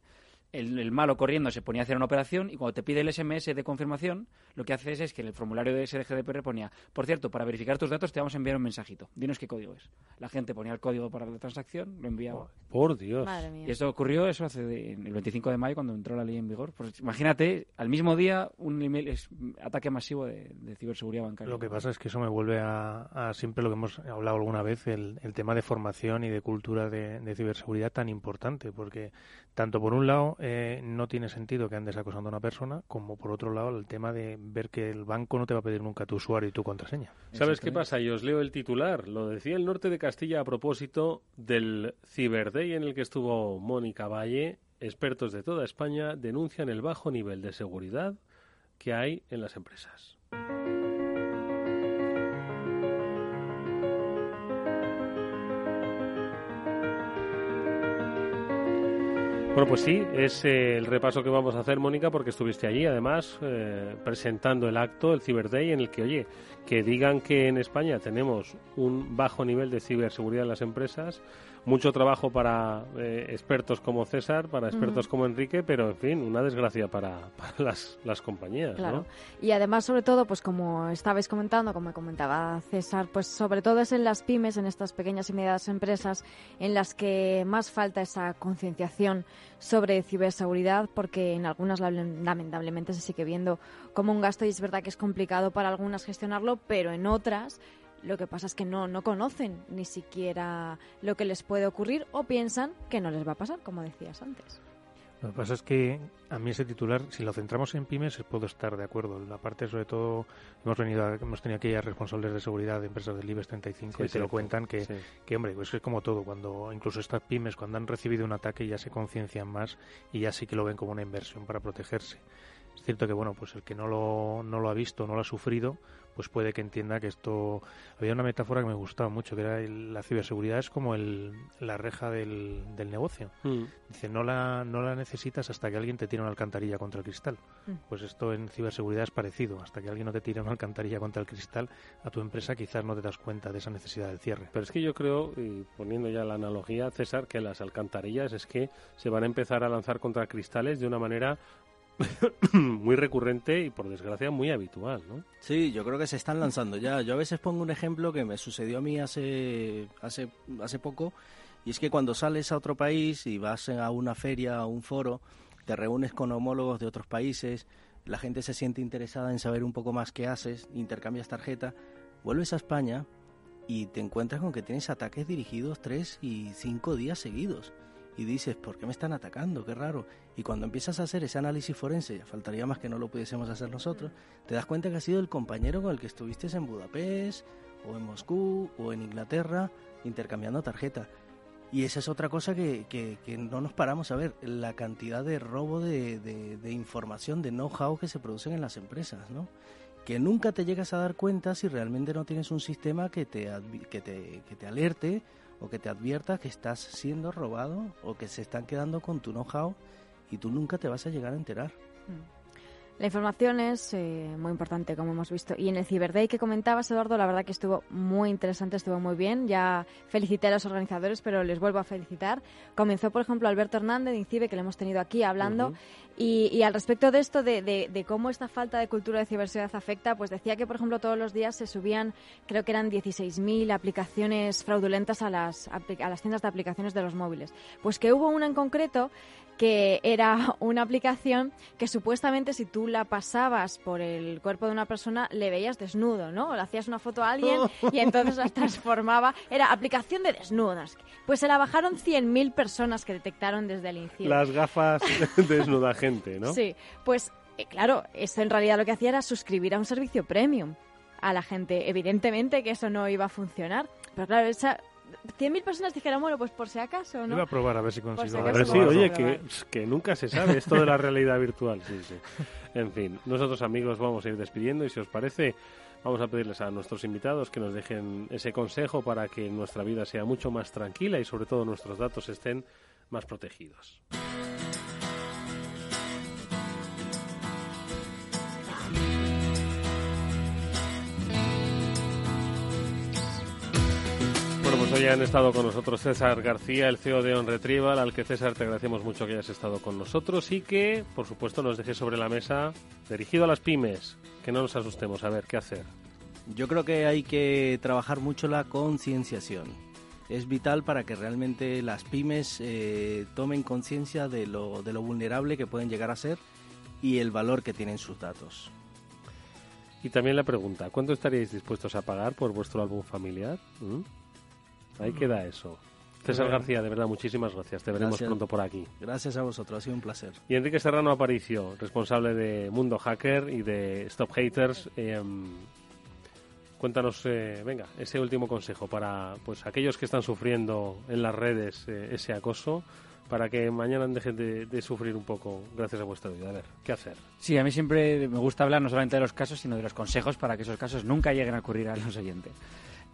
el, el malo corriendo se ponía a hacer una operación y cuando te pide el SMS de confirmación, lo que haces es que en el formulario de SDGDPR ponía, por cierto, para verificar tus datos te vamos a enviar un mensajito, dinos qué código es. La gente ponía el código para la transacción, lo enviaba.
Por Dios.
Madre mía.
Y esto ocurrió eso hace de- el 25 de mayo cuando entró la ley en vigor. Pues imagínate, al mismo día un email es ataque masivo de, de ciberseguridad bancaria.
Lo que pasa es que eso me vuelve a, a siempre lo que hemos hablado alguna vez, el, el tema de formación y de cultura de, de ciberseguridad tan importante, porque tanto por un lado eh, no tiene sentido que andes acosando a una persona, como por otro lado el tema de ver que el banco no te va a pedir nunca tu usuario y tu contraseña.
¿Sabes qué pasa? Y os leo el titular. Lo decía el norte de Castilla a propósito del Cyber Day en el que estuvo Mónica Valle. Expertos de toda España denuncian el bajo nivel de seguridad que hay en las empresas. Bueno, pues sí, es eh, el repaso que vamos a hacer, Mónica, porque estuviste allí, además, eh, presentando el acto, el Cyber Day, en el que, oye, que digan que en España tenemos un bajo nivel de ciberseguridad en las empresas, mucho trabajo para eh, expertos como César, para expertos como Enrique, pero, en fin, una desgracia para, para las, las compañías,
Claro.
¿no?
Y además, sobre todo, pues como estabais comentando, como comentaba César, pues sobre todo es en las pymes, en estas pequeñas y medianas empresas, en las que más falta esa concienciación sobre ciberseguridad, porque en algunas lame- lamentablemente se sigue viendo como un gasto y es verdad que es complicado para algunas gestionarlo, pero en otras lo que pasa es que no, no conocen ni siquiera lo que les puede ocurrir o piensan que no les va a pasar, como decías antes.
Lo que pasa es que a mí ese titular, si lo centramos en pymes, puedo estar de acuerdo. La parte, sobre todo, hemos venido a- hemos tenido aquí a responsables de seguridad de empresas del IBEX 35
Sí,
y te lo cuentan que,
Sí.
que, hombre, pues es como todo. Cuando incluso estas pymes, cuando han recibido un ataque, ya se conciencian más y ya sí que lo ven como una inversión para protegerse. Es cierto que, bueno, pues el que no lo, no lo ha visto, no lo ha sufrido, pues puede que entienda que esto... Había una metáfora que me gustaba mucho, que era el- la ciberseguridad es como el, la reja del, del negocio.
Mm.
Dice, no la, no la necesitas hasta que alguien te tire una alcantarilla contra el cristal.
Mm.
Pues esto en ciberseguridad es parecido. Hasta que alguien no te tire una alcantarilla contra el cristal, a tu empresa quizás no te das cuenta de esa necesidad del cierre.
Pero es que yo creo, y poniendo ya la analogía, César, que las alcantarillas es que se van a empezar a lanzar contra cristales de una manera muy recurrente y, por desgracia, muy habitual, ¿no?
Sí, yo creo que se están lanzando ya. Yo a veces pongo un ejemplo que me sucedió a mí hace, hace, hace poco, y es que cuando sales a otro país y vas a una feria, a un foro, te reúnes con homólogos de otros países, la gente se siente interesada en saber un poco más qué haces, intercambias tarjeta, vuelves a España y te encuentras con que tienes ataques dirigidos tres y cinco días seguidos. Y dices, ¿por qué me están atacando? Qué raro. Y cuando empiezas a hacer ese análisis forense, faltaría más que no lo pudiésemos hacer nosotros, te das cuenta que ha sido el compañero con el que estuviste en Budapest, o en Moscú, o en Inglaterra, intercambiando tarjeta. Y esa es otra cosa que, que- no nos paramos a ver, la cantidad de robo de, de- información, de know-how que se producen en las empresas, ¿no? Que nunca te llegas a dar cuenta si realmente no tienes un sistema que te, que te, que te alerte o que te advierta que estás siendo robado o que se están quedando con tu know-how y tú nunca te vas a llegar a enterar.
La información es eh, muy importante, como hemos visto. Y en el Cyber Day que comentabas, Eduardo, la verdad que estuvo muy interesante, estuvo muy bien. Ya felicité a los organizadores, pero les vuelvo a felicitar. Comenzó, por ejemplo, Alberto Hernández de INCIBE, que le hemos tenido aquí hablando. y, y, al respecto de esto, de, de, de, cómo esta falta de cultura de ciberseguridad afecta, pues decía que, por ejemplo, todos los días se subían, creo que eran 16.000 aplicaciones fraudulentas a las, a las tiendas de aplicaciones de los móviles. Pues que hubo una en concreto que era una aplicación que supuestamente si tú la pasabas por el cuerpo de una persona le veías desnudo, ¿no? O le hacías una foto a alguien y entonces la transformaba. Era aplicación de desnudas. Pues se la bajaron 100.000 personas que detectaron desde el inicio.
Las gafas desnuda gente, ¿no?
Sí, pues eh, claro, eso en realidad lo que hacía era suscribir a un servicio premium a la gente. Evidentemente que eso no iba a funcionar, pero claro, esa 100.000 personas dijeron, bueno, pues por si acaso, ¿no?
Iba a probar a ver si consigo.
Si a ver, sí, oye, que, que, nunca se sabe esto de la realidad virtual. Sí, sí. En fin, nosotros amigos vamos a ir despidiendo y si os parece, vamos a pedirles a nuestros invitados que nos dejen ese consejo para que nuestra vida sea mucho más tranquila y sobre todo nuestros datos estén más protegidos. Hoy han estado con nosotros César García, el CEO de On Retrieval, al que César te agradecemos mucho que hayas estado con nosotros y que, por supuesto, nos dejes sobre la mesa, dirigido a las pymes, que no nos asustemos, a ver, ¿qué hacer?
Yo creo que hay que trabajar mucho la concienciación. Es vital para que realmente las pymes eh, tomen conciencia de lo, de lo vulnerable que pueden llegar a ser y el valor que tienen sus datos.
Y también la pregunta, ¿cuánto estaríais dispuestos a pagar por vuestro álbum familiar? ¿Mm? Ahí queda eso. César García, de verdad, muchísimas gracias. Te veremos
Gracias.
pronto por aquí.
Gracias a vosotros, ha sido un placer.
Y Enrique Serrano Aparicio, responsable de Mundo Hacker y de Stop Haters. Eh, cuéntanos, eh, venga, ese último consejo para pues aquellos que están sufriendo en las redes eh, ese acoso, para que mañana dejen de, de, sufrir un poco gracias a vuestra vida. A ver, ¿qué hacer?
Sí, a mí siempre me gusta hablar no solamente de los casos, sino de los consejos para que esos casos nunca lleguen a ocurrir a los oyentes.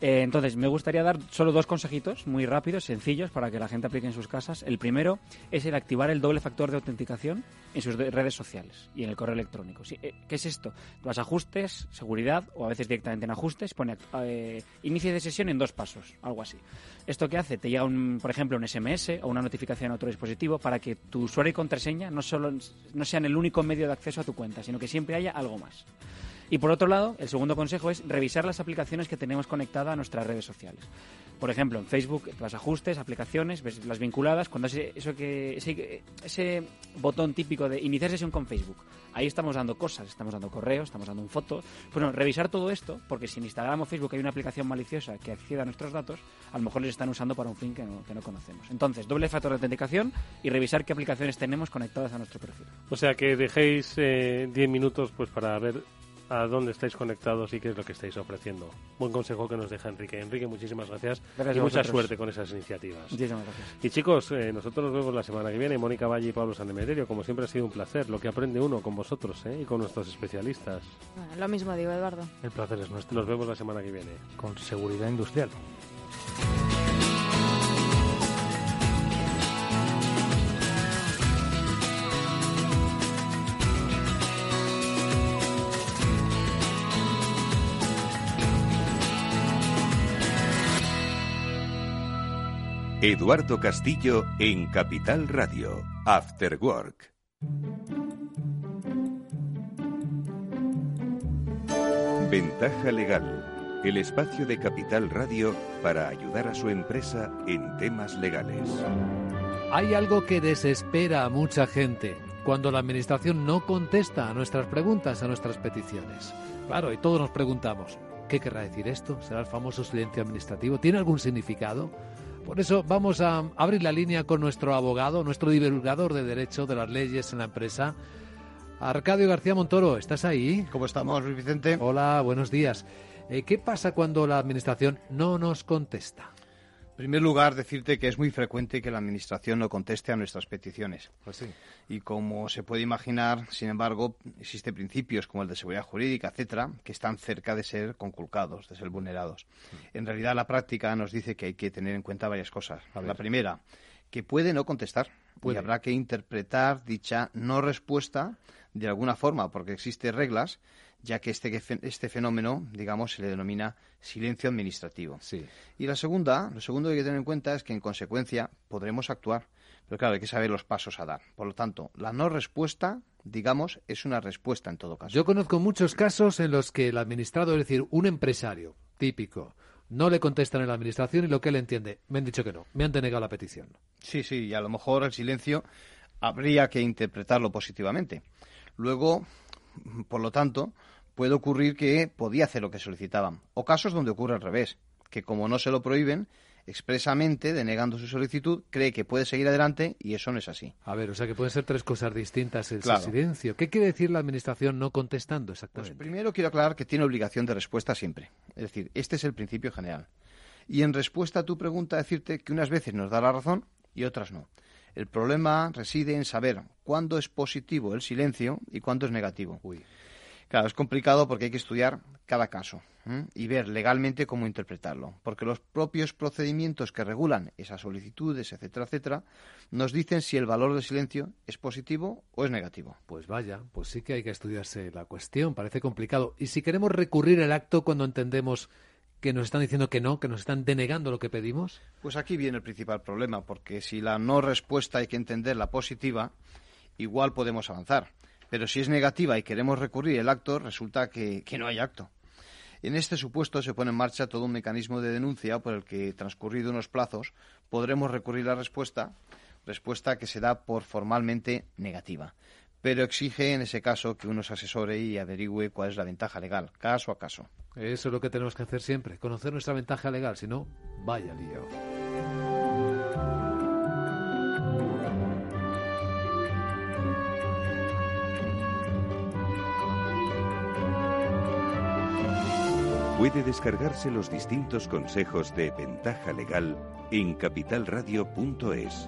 Eh, entonces, me gustaría dar solo dos consejitos muy rápidos, sencillos, para que la gente aplique en sus casas. El primero es el activar el doble factor de autenticación en sus redes sociales y en el correo electrónico. Eh, ¿Qué es esto? A ajustes, seguridad, o a veces directamente en ajustes, pone eh, inicio de sesión en dos pasos, algo así. ¿Esto qué hace? Te llega, un, por ejemplo, un SMS o una notificación a otro dispositivo para que tu usuario y contraseña no, solo, no sean el único medio de acceso a tu cuenta, sino que siempre haya algo más. Y por otro lado, el segundo consejo es revisar las aplicaciones que tenemos conectadas a nuestras redes sociales. Por ejemplo, en Facebook, las ajustes, aplicaciones, ves las vinculadas, cuando ese, eso que, ese, ese botón típico de iniciar sesión con Facebook, ahí estamos dando cosas, estamos dando correos, estamos dando un foto. Bueno, revisar todo esto, porque si en Instagram o Facebook hay una aplicación maliciosa que acceda a nuestros datos, a lo mejor les están usando para un fin que no, que no conocemos. Entonces, doble factor de autenticación y revisar qué aplicaciones tenemos conectadas a nuestro perfil.
O sea, que dejéis 10 eh, minutos pues para ver a dónde estáis conectados y qué es lo que estáis ofreciendo. Buen consejo que nos deja Enrique. Enrique, muchísimas gracias,
gracias
y mucha suerte con esas iniciativas.
Muchísimas gracias.
Y chicos, eh, nosotros nos vemos la semana que viene. Mónica Valle y Pablo Sanemeterio, como siempre ha sido un placer. Lo que aprende uno con vosotros ¿eh? y con nuestros especialistas.
Bueno, lo mismo digo, Eduardo.
El placer es nuestro.
Nos vemos la semana que viene.
Con seguridad industrial.
Eduardo Castillo en Capital Radio, After Work. Ventaja Legal, el espacio de Capital Radio para ayudar a su empresa en temas legales.
Hay algo que desespera a mucha gente cuando la Administración no contesta a nuestras preguntas, a nuestras peticiones. Claro, y todos nos preguntamos, ¿qué querrá decir esto? ¿Será el famoso silencio administrativo? ¿Tiene algún significado? Por eso vamos a abrir la línea con nuestro abogado, nuestro divulgador de derecho de las leyes en la empresa, Arcadio García Montoro. ¿Estás ahí?
¿Cómo estamos, Luis Vicente?
Hola, buenos días. Eh, ¿Qué pasa cuando la Administración no nos contesta?
En primer lugar, decirte que es muy frecuente que la Administración no conteste a nuestras peticiones.
Pues sí.
Y como se puede imaginar, sin embargo, existen principios como el de seguridad jurídica, etcétera, que están cerca de ser conculcados, de ser vulnerados. En realidad, la práctica nos dice que hay que tener en cuenta varias cosas. La primera, que puede no contestar
Puede.
y habrá que interpretar dicha no respuesta de alguna forma, porque existen reglas, ya que este, este fenómeno, digamos, se le denomina silencio administrativo.
Sí.
Y la segunda, lo segundo que hay que tener en cuenta es que, en consecuencia, podremos actuar. Pero claro, hay que saber los pasos a dar. Por lo tanto, la no respuesta, digamos, es una respuesta en todo caso.
Yo conozco muchos casos en los que el administrado, es decir, un empresario típico, no le contestan en la administración y lo que él entiende, me han dicho que no, me han denegado la petición.
Sí, sí, y a lo mejor el silencio habría que interpretarlo positivamente. Luego, por lo tanto, puede ocurrir que podía hacer lo que solicitaban. O casos donde ocurre al revés, que como no se lo prohíben, expresamente, denegando su solicitud, cree que puede seguir adelante y eso no es así.
A ver, o sea que pueden ser tres cosas distintas el silencio. ¿Qué quiere decir la Administración no contestando exactamente?
Pues primero quiero aclarar que tiene obligación de respuesta siempre. Es decir, este es el principio general. Y en respuesta a tu pregunta, decirte que unas veces nos da la razón y otras no. El problema reside en saber cuándo es positivo el silencio y cuándo es negativo. Claro, es complicado porque hay que estudiar cada caso y ver legalmente cómo interpretarlo, porque los propios procedimientos que regulan esas solicitudes, etcétera, etcétera, nos dicen si el valor del silencio es positivo o es negativo.
Pues vaya, pues sí que hay que estudiarse la cuestión, parece complicado. Y si queremos recurrir el acto cuando entendemos que nos están diciendo que no, que nos están denegando lo que pedimos?
Pues aquí viene el principal problema, porque si la no respuesta hay que entenderla positiva, igual podemos avanzar. Pero si es negativa y queremos recurrir el acto, resulta que, que no hay acto. En este supuesto se pone en marcha todo un mecanismo de denuncia por el que, transcurrido unos plazos, podremos recurrir la respuesta, respuesta que se da por formalmente negativa pero exige en ese caso que uno se asesore y averigüe cuál es la ventaja legal, caso a caso.
Eso es lo que tenemos que hacer siempre, conocer nuestra ventaja legal, si no, vaya lío.
Puede descargarse los distintos consejos de ventaja legal en capitalradio.es.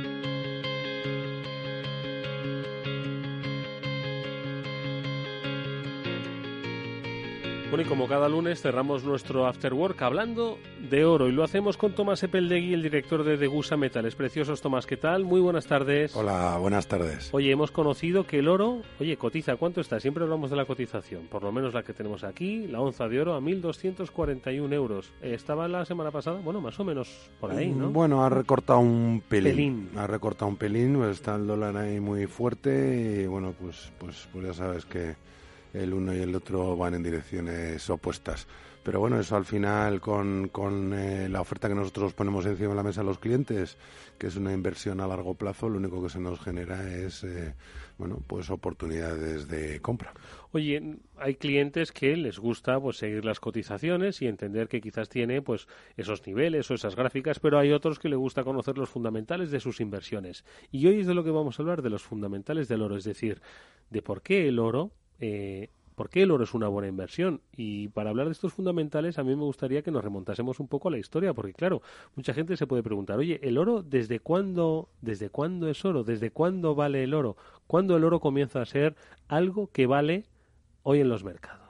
Bueno, y como cada lunes cerramos nuestro After Work hablando de oro y lo hacemos con Tomás Epeldegui, el director de Degusa Metales. Preciosos, Tomás, ¿qué tal? Muy buenas tardes.
Hola, buenas tardes.
Oye, hemos conocido que el oro, oye, cotiza, ¿cuánto está? Siempre hablamos de la cotización, por lo menos la que tenemos aquí, la onza de oro a 1.241 euros. Eh, ¿Estaba la semana pasada? Bueno, más o menos por ahí, ¿no?
Mm, bueno, ha recortado un pelín. Ha recortado un pelín, pues está el dólar ahí muy fuerte y bueno, pues, pues, pues ya sabes que el uno y el otro van en direcciones opuestas. Pero bueno, eso al final con, con eh, la oferta que nosotros ponemos encima de la mesa a los clientes, que es una inversión a largo plazo, lo único que se nos genera es eh, bueno, pues oportunidades de compra.
Oye, hay clientes que les gusta pues seguir las cotizaciones y entender que quizás tiene pues esos niveles o esas gráficas, pero hay otros que le gusta conocer los fundamentales de sus inversiones. Y hoy es de lo que vamos a hablar de los fundamentales del oro, es decir, de por qué el oro eh, por qué el oro es una buena inversión. Y para hablar de estos fundamentales, a mí me gustaría que nos remontásemos un poco a la historia, porque claro, mucha gente se puede preguntar, oye, ¿el oro desde cuándo, desde cuándo es oro? ¿Desde cuándo vale el oro? ¿Cuándo el oro comienza a ser algo que vale hoy en los mercados?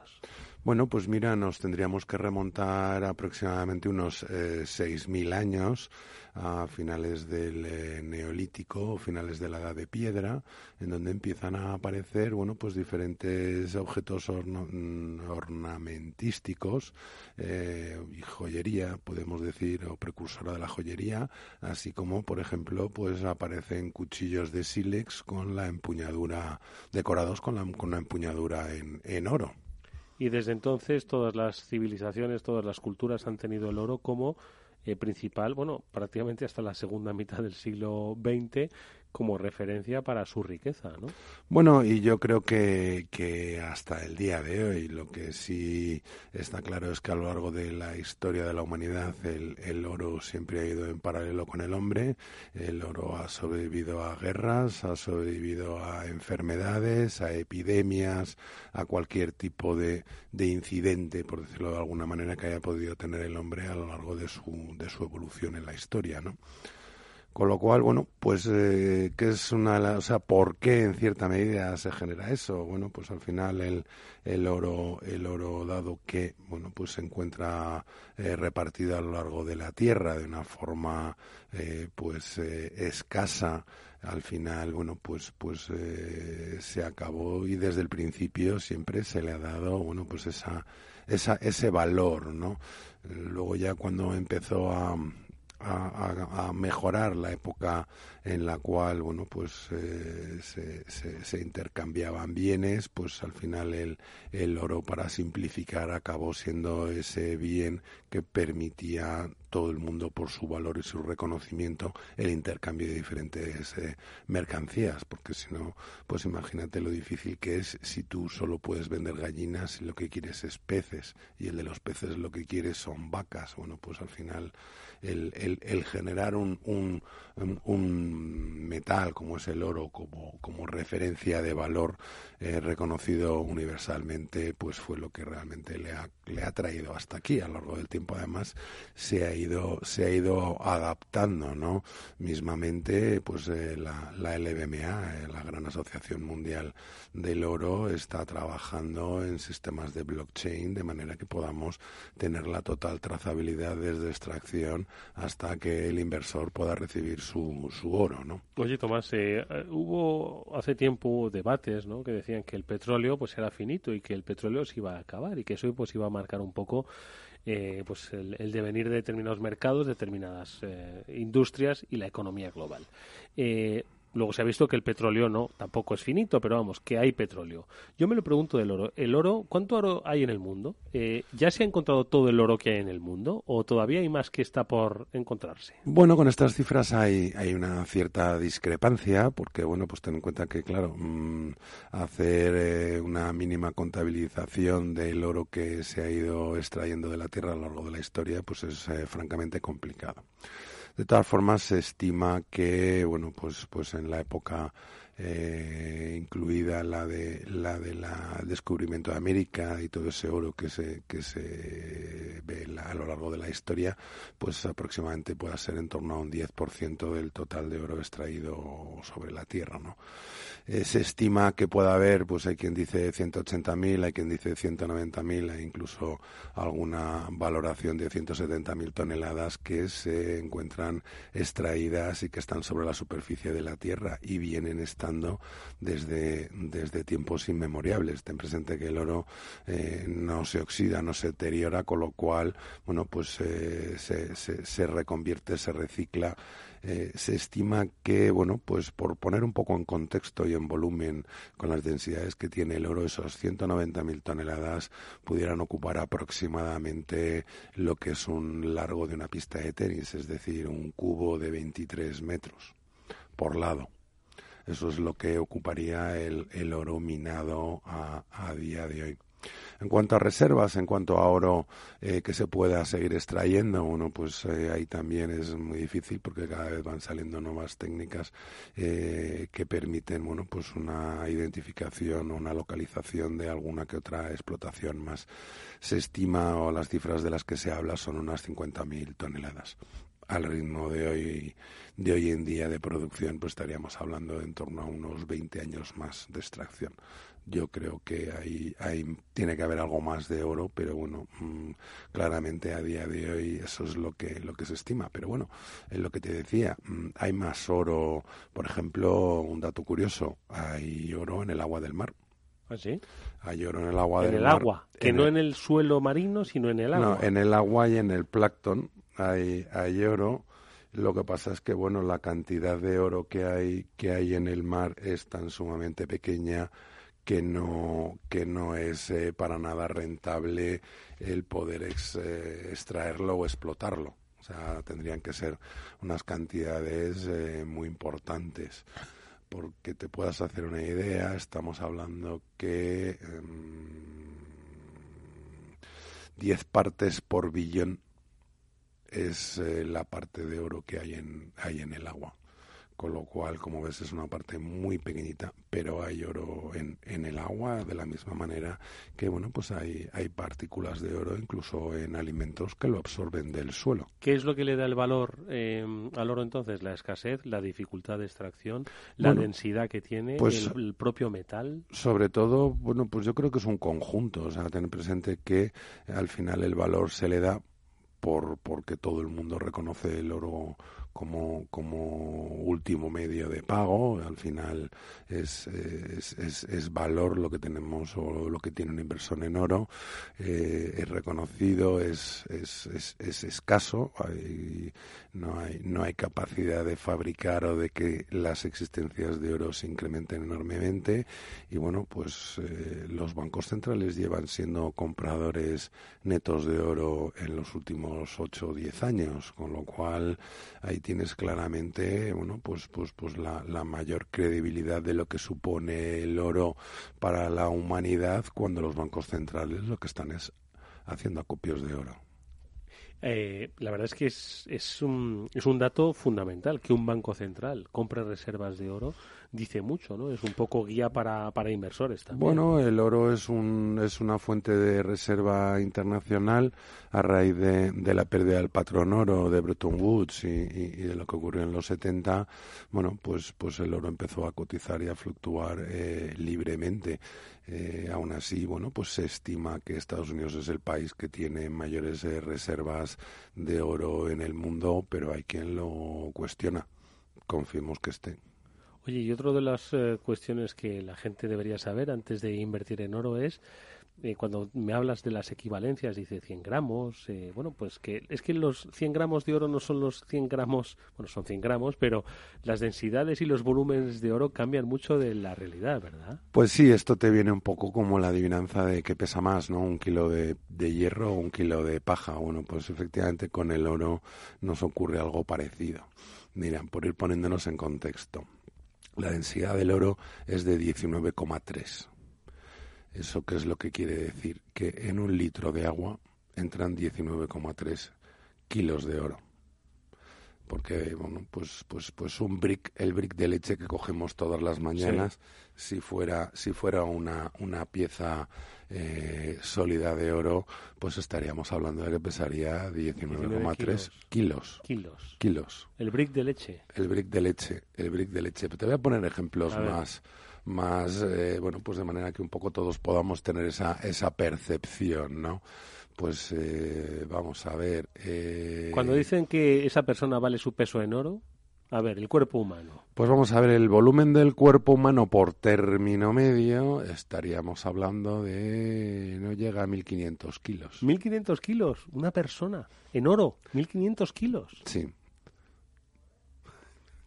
Bueno, pues mira, nos tendríamos que remontar aproximadamente unos eh, 6.000 años a finales del eh, Neolítico o finales de la Edad de Piedra, en donde empiezan a aparecer, bueno, pues diferentes objetos mm, ornamentísticos eh, y joyería, podemos decir, o precursora de la joyería, así como, por ejemplo, pues aparecen cuchillos de sílex con la empuñadura, decorados con, la, con una empuñadura en, en oro.
Y desde entonces todas las civilizaciones, todas las culturas han tenido el oro como eh, principal, bueno, prácticamente hasta la segunda mitad del siglo XX como referencia para su riqueza, ¿no?
Bueno, y yo creo que, que hasta el día de hoy lo que sí está claro es que a lo largo de la historia de la humanidad el, el oro siempre ha ido en paralelo con el hombre, el oro ha sobrevivido a guerras, ha sobrevivido a enfermedades, a epidemias, a cualquier tipo de, de incidente, por decirlo de alguna manera, que haya podido tener el hombre a lo largo de su, de su evolución en la historia, ¿no? Con lo cual, bueno, pues, eh, ¿qué es una, o sea, por qué en cierta medida se genera eso? Bueno, pues al final el, el oro, el oro dado que, bueno, pues se encuentra eh, repartido a lo largo de la tierra de una forma, eh, pues, eh, escasa, al final, bueno, pues, pues eh, se acabó y desde el principio siempre se le ha dado, bueno, pues esa, esa, ese valor, ¿no? Luego ya cuando empezó a, a, a, mejorar la época en la cual bueno pues eh, se, se, intercambiaban bienes pues al final el, el oro para simplificar acabó siendo ese bien que permitía todo el mundo por su valor y su reconocimiento el intercambio de diferentes eh, mercancías porque si no pues imagínate lo difícil que es si tú solo puedes vender gallinas y lo que quieres es peces y el de los peces lo que quieres son vacas. Bueno pues al final el, el, el generar un, un, un, metal como es el oro como, como referencia de valor eh, reconocido universalmente, pues fue lo que realmente le ha, le ha traído hasta aquí. A lo largo del tiempo, además, se ha ido, se ha ido adaptando, ¿no? Mismamente, pues eh, la, la LBMA, eh, la Gran Asociación Mundial del Oro, está trabajando en sistemas de blockchain de manera que podamos tener la total trazabilidad desde extracción hasta que el inversor pueda recibir su, su oro, ¿no?
Oye, Tomás, eh, hubo hace tiempo debates, ¿no? Que decían que el petróleo pues era finito y que el petróleo se iba a acabar y que eso pues iba a marcar un poco eh, pues el, devenir de determinados mercados, determinadas eh, industrias y la economía global. Luego se ha visto que el petróleo no, tampoco es finito, pero vamos, que hay petróleo. Yo me lo pregunto del oro. ¿El oro, cuánto oro hay en el mundo? Eh, ¿Ya se ha encontrado todo el oro que hay en el mundo o todavía hay más que está por encontrarse?
Bueno, con estas cifras hay, hay una cierta discrepancia porque, bueno, pues ten en cuenta que, claro, mmm, hacer eh, una mínima contabilización del oro que se ha ido extrayendo de la tierra a lo largo de la historia, pues es eh, francamente complicado. De todas formas, se estima que, bueno, pues, pues en la época eh, incluida la de la del descubrimiento de América y todo ese oro que se que se ve a lo largo de la historia, pues aproximadamente pueda ser en torno a un 10% del total de oro extraído sobre la Tierra, ¿no? Eh, se estima que pueda haber, pues hay quien dice 180.000, hay quien dice 190.000, hay incluso alguna valoración de 170.000 toneladas que se encuentran extraídas y que están sobre la superficie de la Tierra y vienen desde, desde tiempos inmemoriales. Ten presente que el oro eh, no se oxida, no se deteriora, con lo cual, bueno, pues eh, se, se, se reconvierte, se recicla eh, se estima que, bueno, pues por poner un poco en contexto y en volumen con las densidades que tiene el oro, esos 190.000 toneladas pudieran ocupar aproximadamente lo que es un largo de una pista de tenis, es decir, un cubo de 23 metros por lado. Eso es lo que ocuparía el, el oro minado a, día de hoy. En cuanto a reservas, en cuanto a oro eh, que se pueda seguir extrayendo, bueno, pues eh, ahí también es muy difícil porque cada vez van saliendo nuevas técnicas eh, que permiten, bueno, pues una identificación o una localización de alguna que otra explotación más. Se estima o las cifras de las que se habla son unas 50.000 toneladas al ritmo de hoy de hoy en día de producción pues estaríamos hablando de en torno a unos 20 años más de extracción yo creo que ahí, ahí tiene que haber algo más de oro, pero bueno, mmm, claramente a día de hoy eso es lo que, lo que se estima. Pero bueno, es lo que te decía, mmm, hay más oro, por ejemplo, un dato curioso, hay oro en el agua del mar.
¿Ah, sí?
Hay oro en el agua
en
del
el
mar.
agua, que en no el... en el suelo marino, sino en el agua.
No, en el agua y en el plancton hay, hay oro. Lo que pasa es que bueno, la cantidad de oro que hay que hay en el mar es tan sumamente pequeña que no, que no es eh, para nada rentable el poder eh, extraerlo o explotarlo. O sea, tendrían que ser unas cantidades eh, muy importantes. Porque te puedas hacer una idea, estamos hablando que eh, 10 partes por billón es eh, la parte de oro que hay en, hay en el agua con lo cual, como ves, es una parte muy pequeñita, pero hay oro en, en el agua de la misma manera que, bueno, pues hay, hay partículas de oro incluso en alimentos que lo absorben del suelo.
¿Qué es lo que le da el valor eh, al oro entonces? La escasez, la dificultad de extracción, la
Bueno,
densidad que tiene,
pues,
el, el propio metal.
Sobre todo, bueno, pues yo creo que es un conjunto, o sea, tener presente que al final el valor se le da por porque todo el mundo reconoce el oro como, como último medio de pago. Al final es, es, es, valor lo que tenemos o lo que tiene un inversor en oro. Eh, es reconocido, es, es, es, es escaso. Hay, no, hay, no hay capacidad de fabricar o de que las existencias de oro se incrementen enormemente. Y bueno, pues eh, los bancos centrales llevan siendo compradores netos de oro en los últimos 8 o 10 años, con lo cual ahí tienes claramente, bueno, pues, pues, pues la, la mayor credibilidad de lo que supone el oro para la humanidad cuando los bancos centrales lo que están es haciendo acopios de oro.
Eh, la verdad es que es, es, un, es un dato fundamental que un banco central compre reservas de oro dice mucho, ¿no? Es un poco guía para, para inversores también.
Bueno, el oro es, un, es una fuente de reserva internacional a raíz de, de la pérdida del patrón oro de Bretton Woods y, de lo que ocurrió en los 70. Bueno, pues, pues el oro empezó a cotizar y a fluctuar eh, libremente. Eh, aún así, bueno, pues se estima que Estados Unidos es el país que tiene mayores eh, reservas de oro en el mundo, pero hay quien lo cuestiona. Confiemos que esté.
Oye, y otra de las eh, cuestiones que la gente debería saber antes de invertir en oro es, eh, cuando me hablas de las equivalencias, dice 100 gramos, eh, bueno, pues que es que los 100 gramos de oro no son los 100 gramos, bueno, son 100 gramos, pero las densidades y los volúmenes de oro cambian mucho de la realidad, ¿verdad?
Pues sí, esto te viene un poco como la adivinanza de qué pesa más, ¿no? Un kilo de, de hierro o un kilo de paja. Bueno, pues efectivamente con el oro nos ocurre algo parecido. Mira, por ir poniéndonos en contexto. La densidad del oro es de 19,3. ¿Eso qué es lo que quiere decir? Que en un litro de agua entran 19,3 kilos de oro. Porque, bueno, pues, pues, pues un brick, el brick de leche que cogemos todas las mañanas, sí. si fuera, si fuera una, una pieza eh, sólida de oro, pues estaríamos hablando de que pesaría 19,3 kilos.
kilos. Kilos.
Kilos.
El brick de leche.
El brick de leche, el brick de leche. Te voy a poner ejemplos a más, más eh, bueno, pues de manera que un poco todos podamos tener esa, esa percepción, ¿no? Pues eh, vamos a ver. Eh...
Cuando dicen que esa persona vale su peso en oro, a ver, el cuerpo humano.
Pues vamos a ver, el volumen del cuerpo humano por término medio estaríamos hablando de... no llega a 1.500 kilos.
¿1.500 kilos? Una persona en oro, 1.500 kilos.
Sí.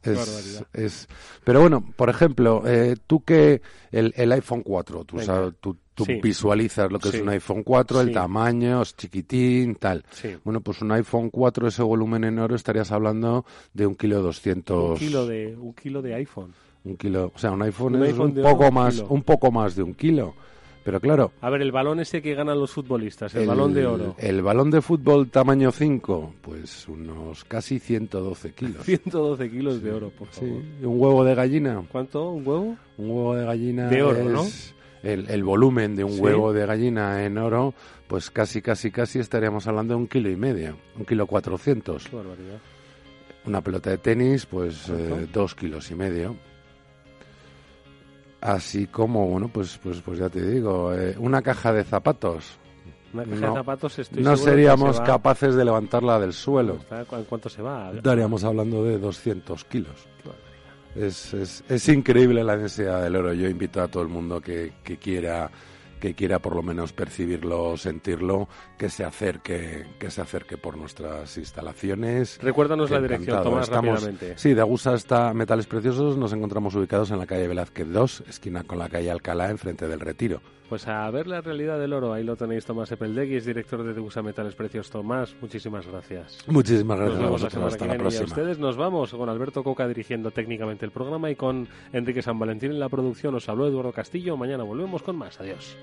Es, es, pero bueno, por ejemplo, eh, tú que el, el iPhone 4, tú, sabes, tú, tú sí. visualizas lo que sí. es un iPhone 4, el sí. tamaño, es chiquitín, tal. Bueno, pues un iPhone 4, ese volumen en oro, estarías hablando de un kilo doscientos...
Un kilo de, un kilo de iPhone.
Un kilo, o sea, un iPhone, un es iPhone un poco más, un poco más de un kilo. Pero claro.
A ver, el balón ese que ganan los futbolistas, el, el balón de oro.
El balón de fútbol tamaño 5, pues unos casi 112 kilos.
112 kilos sí, de oro, por favor.
Sí. ¿Un huevo de gallina?
¿Cuánto? ¿Un huevo?
Un huevo de gallina.
De oro,
es
¿no?
El, el, volumen de un ¿Sí? huevo de gallina en oro, pues casi, casi, casi estaríamos hablando de un kilo y medio. Un kilo cuatrocientos.
Qué barbaridad.
Una pelota de tenis, pues eh, dos kilos y medio así como bueno pues pues pues ya te digo eh, una caja de zapatos.
Una caja no, de zapatos estoy
no seríamos capaces de levantarla del suelo.
¿en cuánto se va?
estaríamos hablando de 200 kilos. Es, es, es, increíble la densidad del oro. Yo invito a todo el mundo que, que quiera que quiera por lo menos percibirlo, sentirlo, que se acerque, que se acerque por nuestras instalaciones.
Recuérdanos la dirección, Tomás,
Estamos,
rápidamente.
Sí, de Agusa hasta Metales Preciosos nos encontramos ubicados en la calle Velázquez 2, esquina con la calle Alcalá, enfrente del Retiro.
Pues a ver la realidad del oro, ahí lo tenéis Tomás Epeldegui, es director de Degusa Metales Precios. Tomás, muchísimas gracias.
Muchísimas gracias
nos
a vosotros,
la
hasta la próxima.
Y a ustedes nos vamos con Alberto Coca dirigiendo técnicamente el programa y con Enrique San Valentín en la producción. Os habló Eduardo Castillo, mañana volvemos con más. Adiós.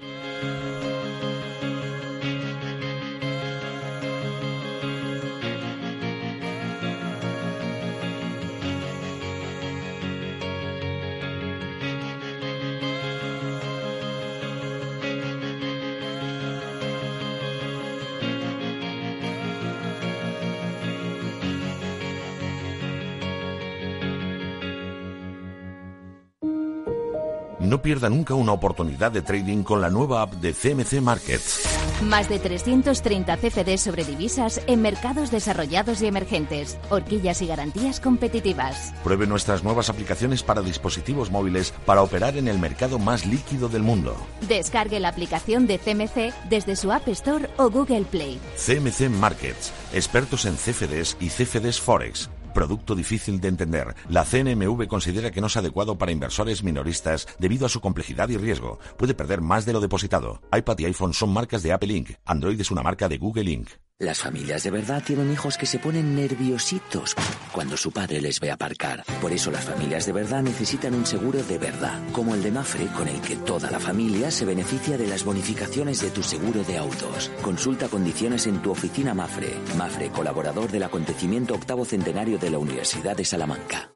No pierda nunca una oportunidad de trading con la nueva app de CMC Markets.
Más de 330 CFDs sobre divisas en mercados desarrollados y emergentes. Horquillas y garantías competitivas.
Pruebe nuestras nuevas aplicaciones para dispositivos móviles para operar en el mercado más líquido del mundo.
Descargue la aplicación de CMC desde su App Store o Google Play.
CMC Markets, expertos en CFDs y CFDs Forex. Producto difícil de entender. La CNMV considera que no es adecuado para inversores minoristas debido a su complejidad y riesgo. Puede perder más de lo depositado. iPad y iPhone son marcas de Apple Inc. Android es una marca de Google Inc.
Las familias de verdad tienen hijos que se ponen nerviositos cuando su padre les ve aparcar. Por eso las familias de verdad necesitan un seguro de verdad, como el de Mafre, con el que toda la familia se beneficia de las bonificaciones de tu seguro de autos. Consulta condiciones en tu oficina Mafre. Mafre, colaborador del acontecimiento octavo centenario de la Universidad de Salamanca.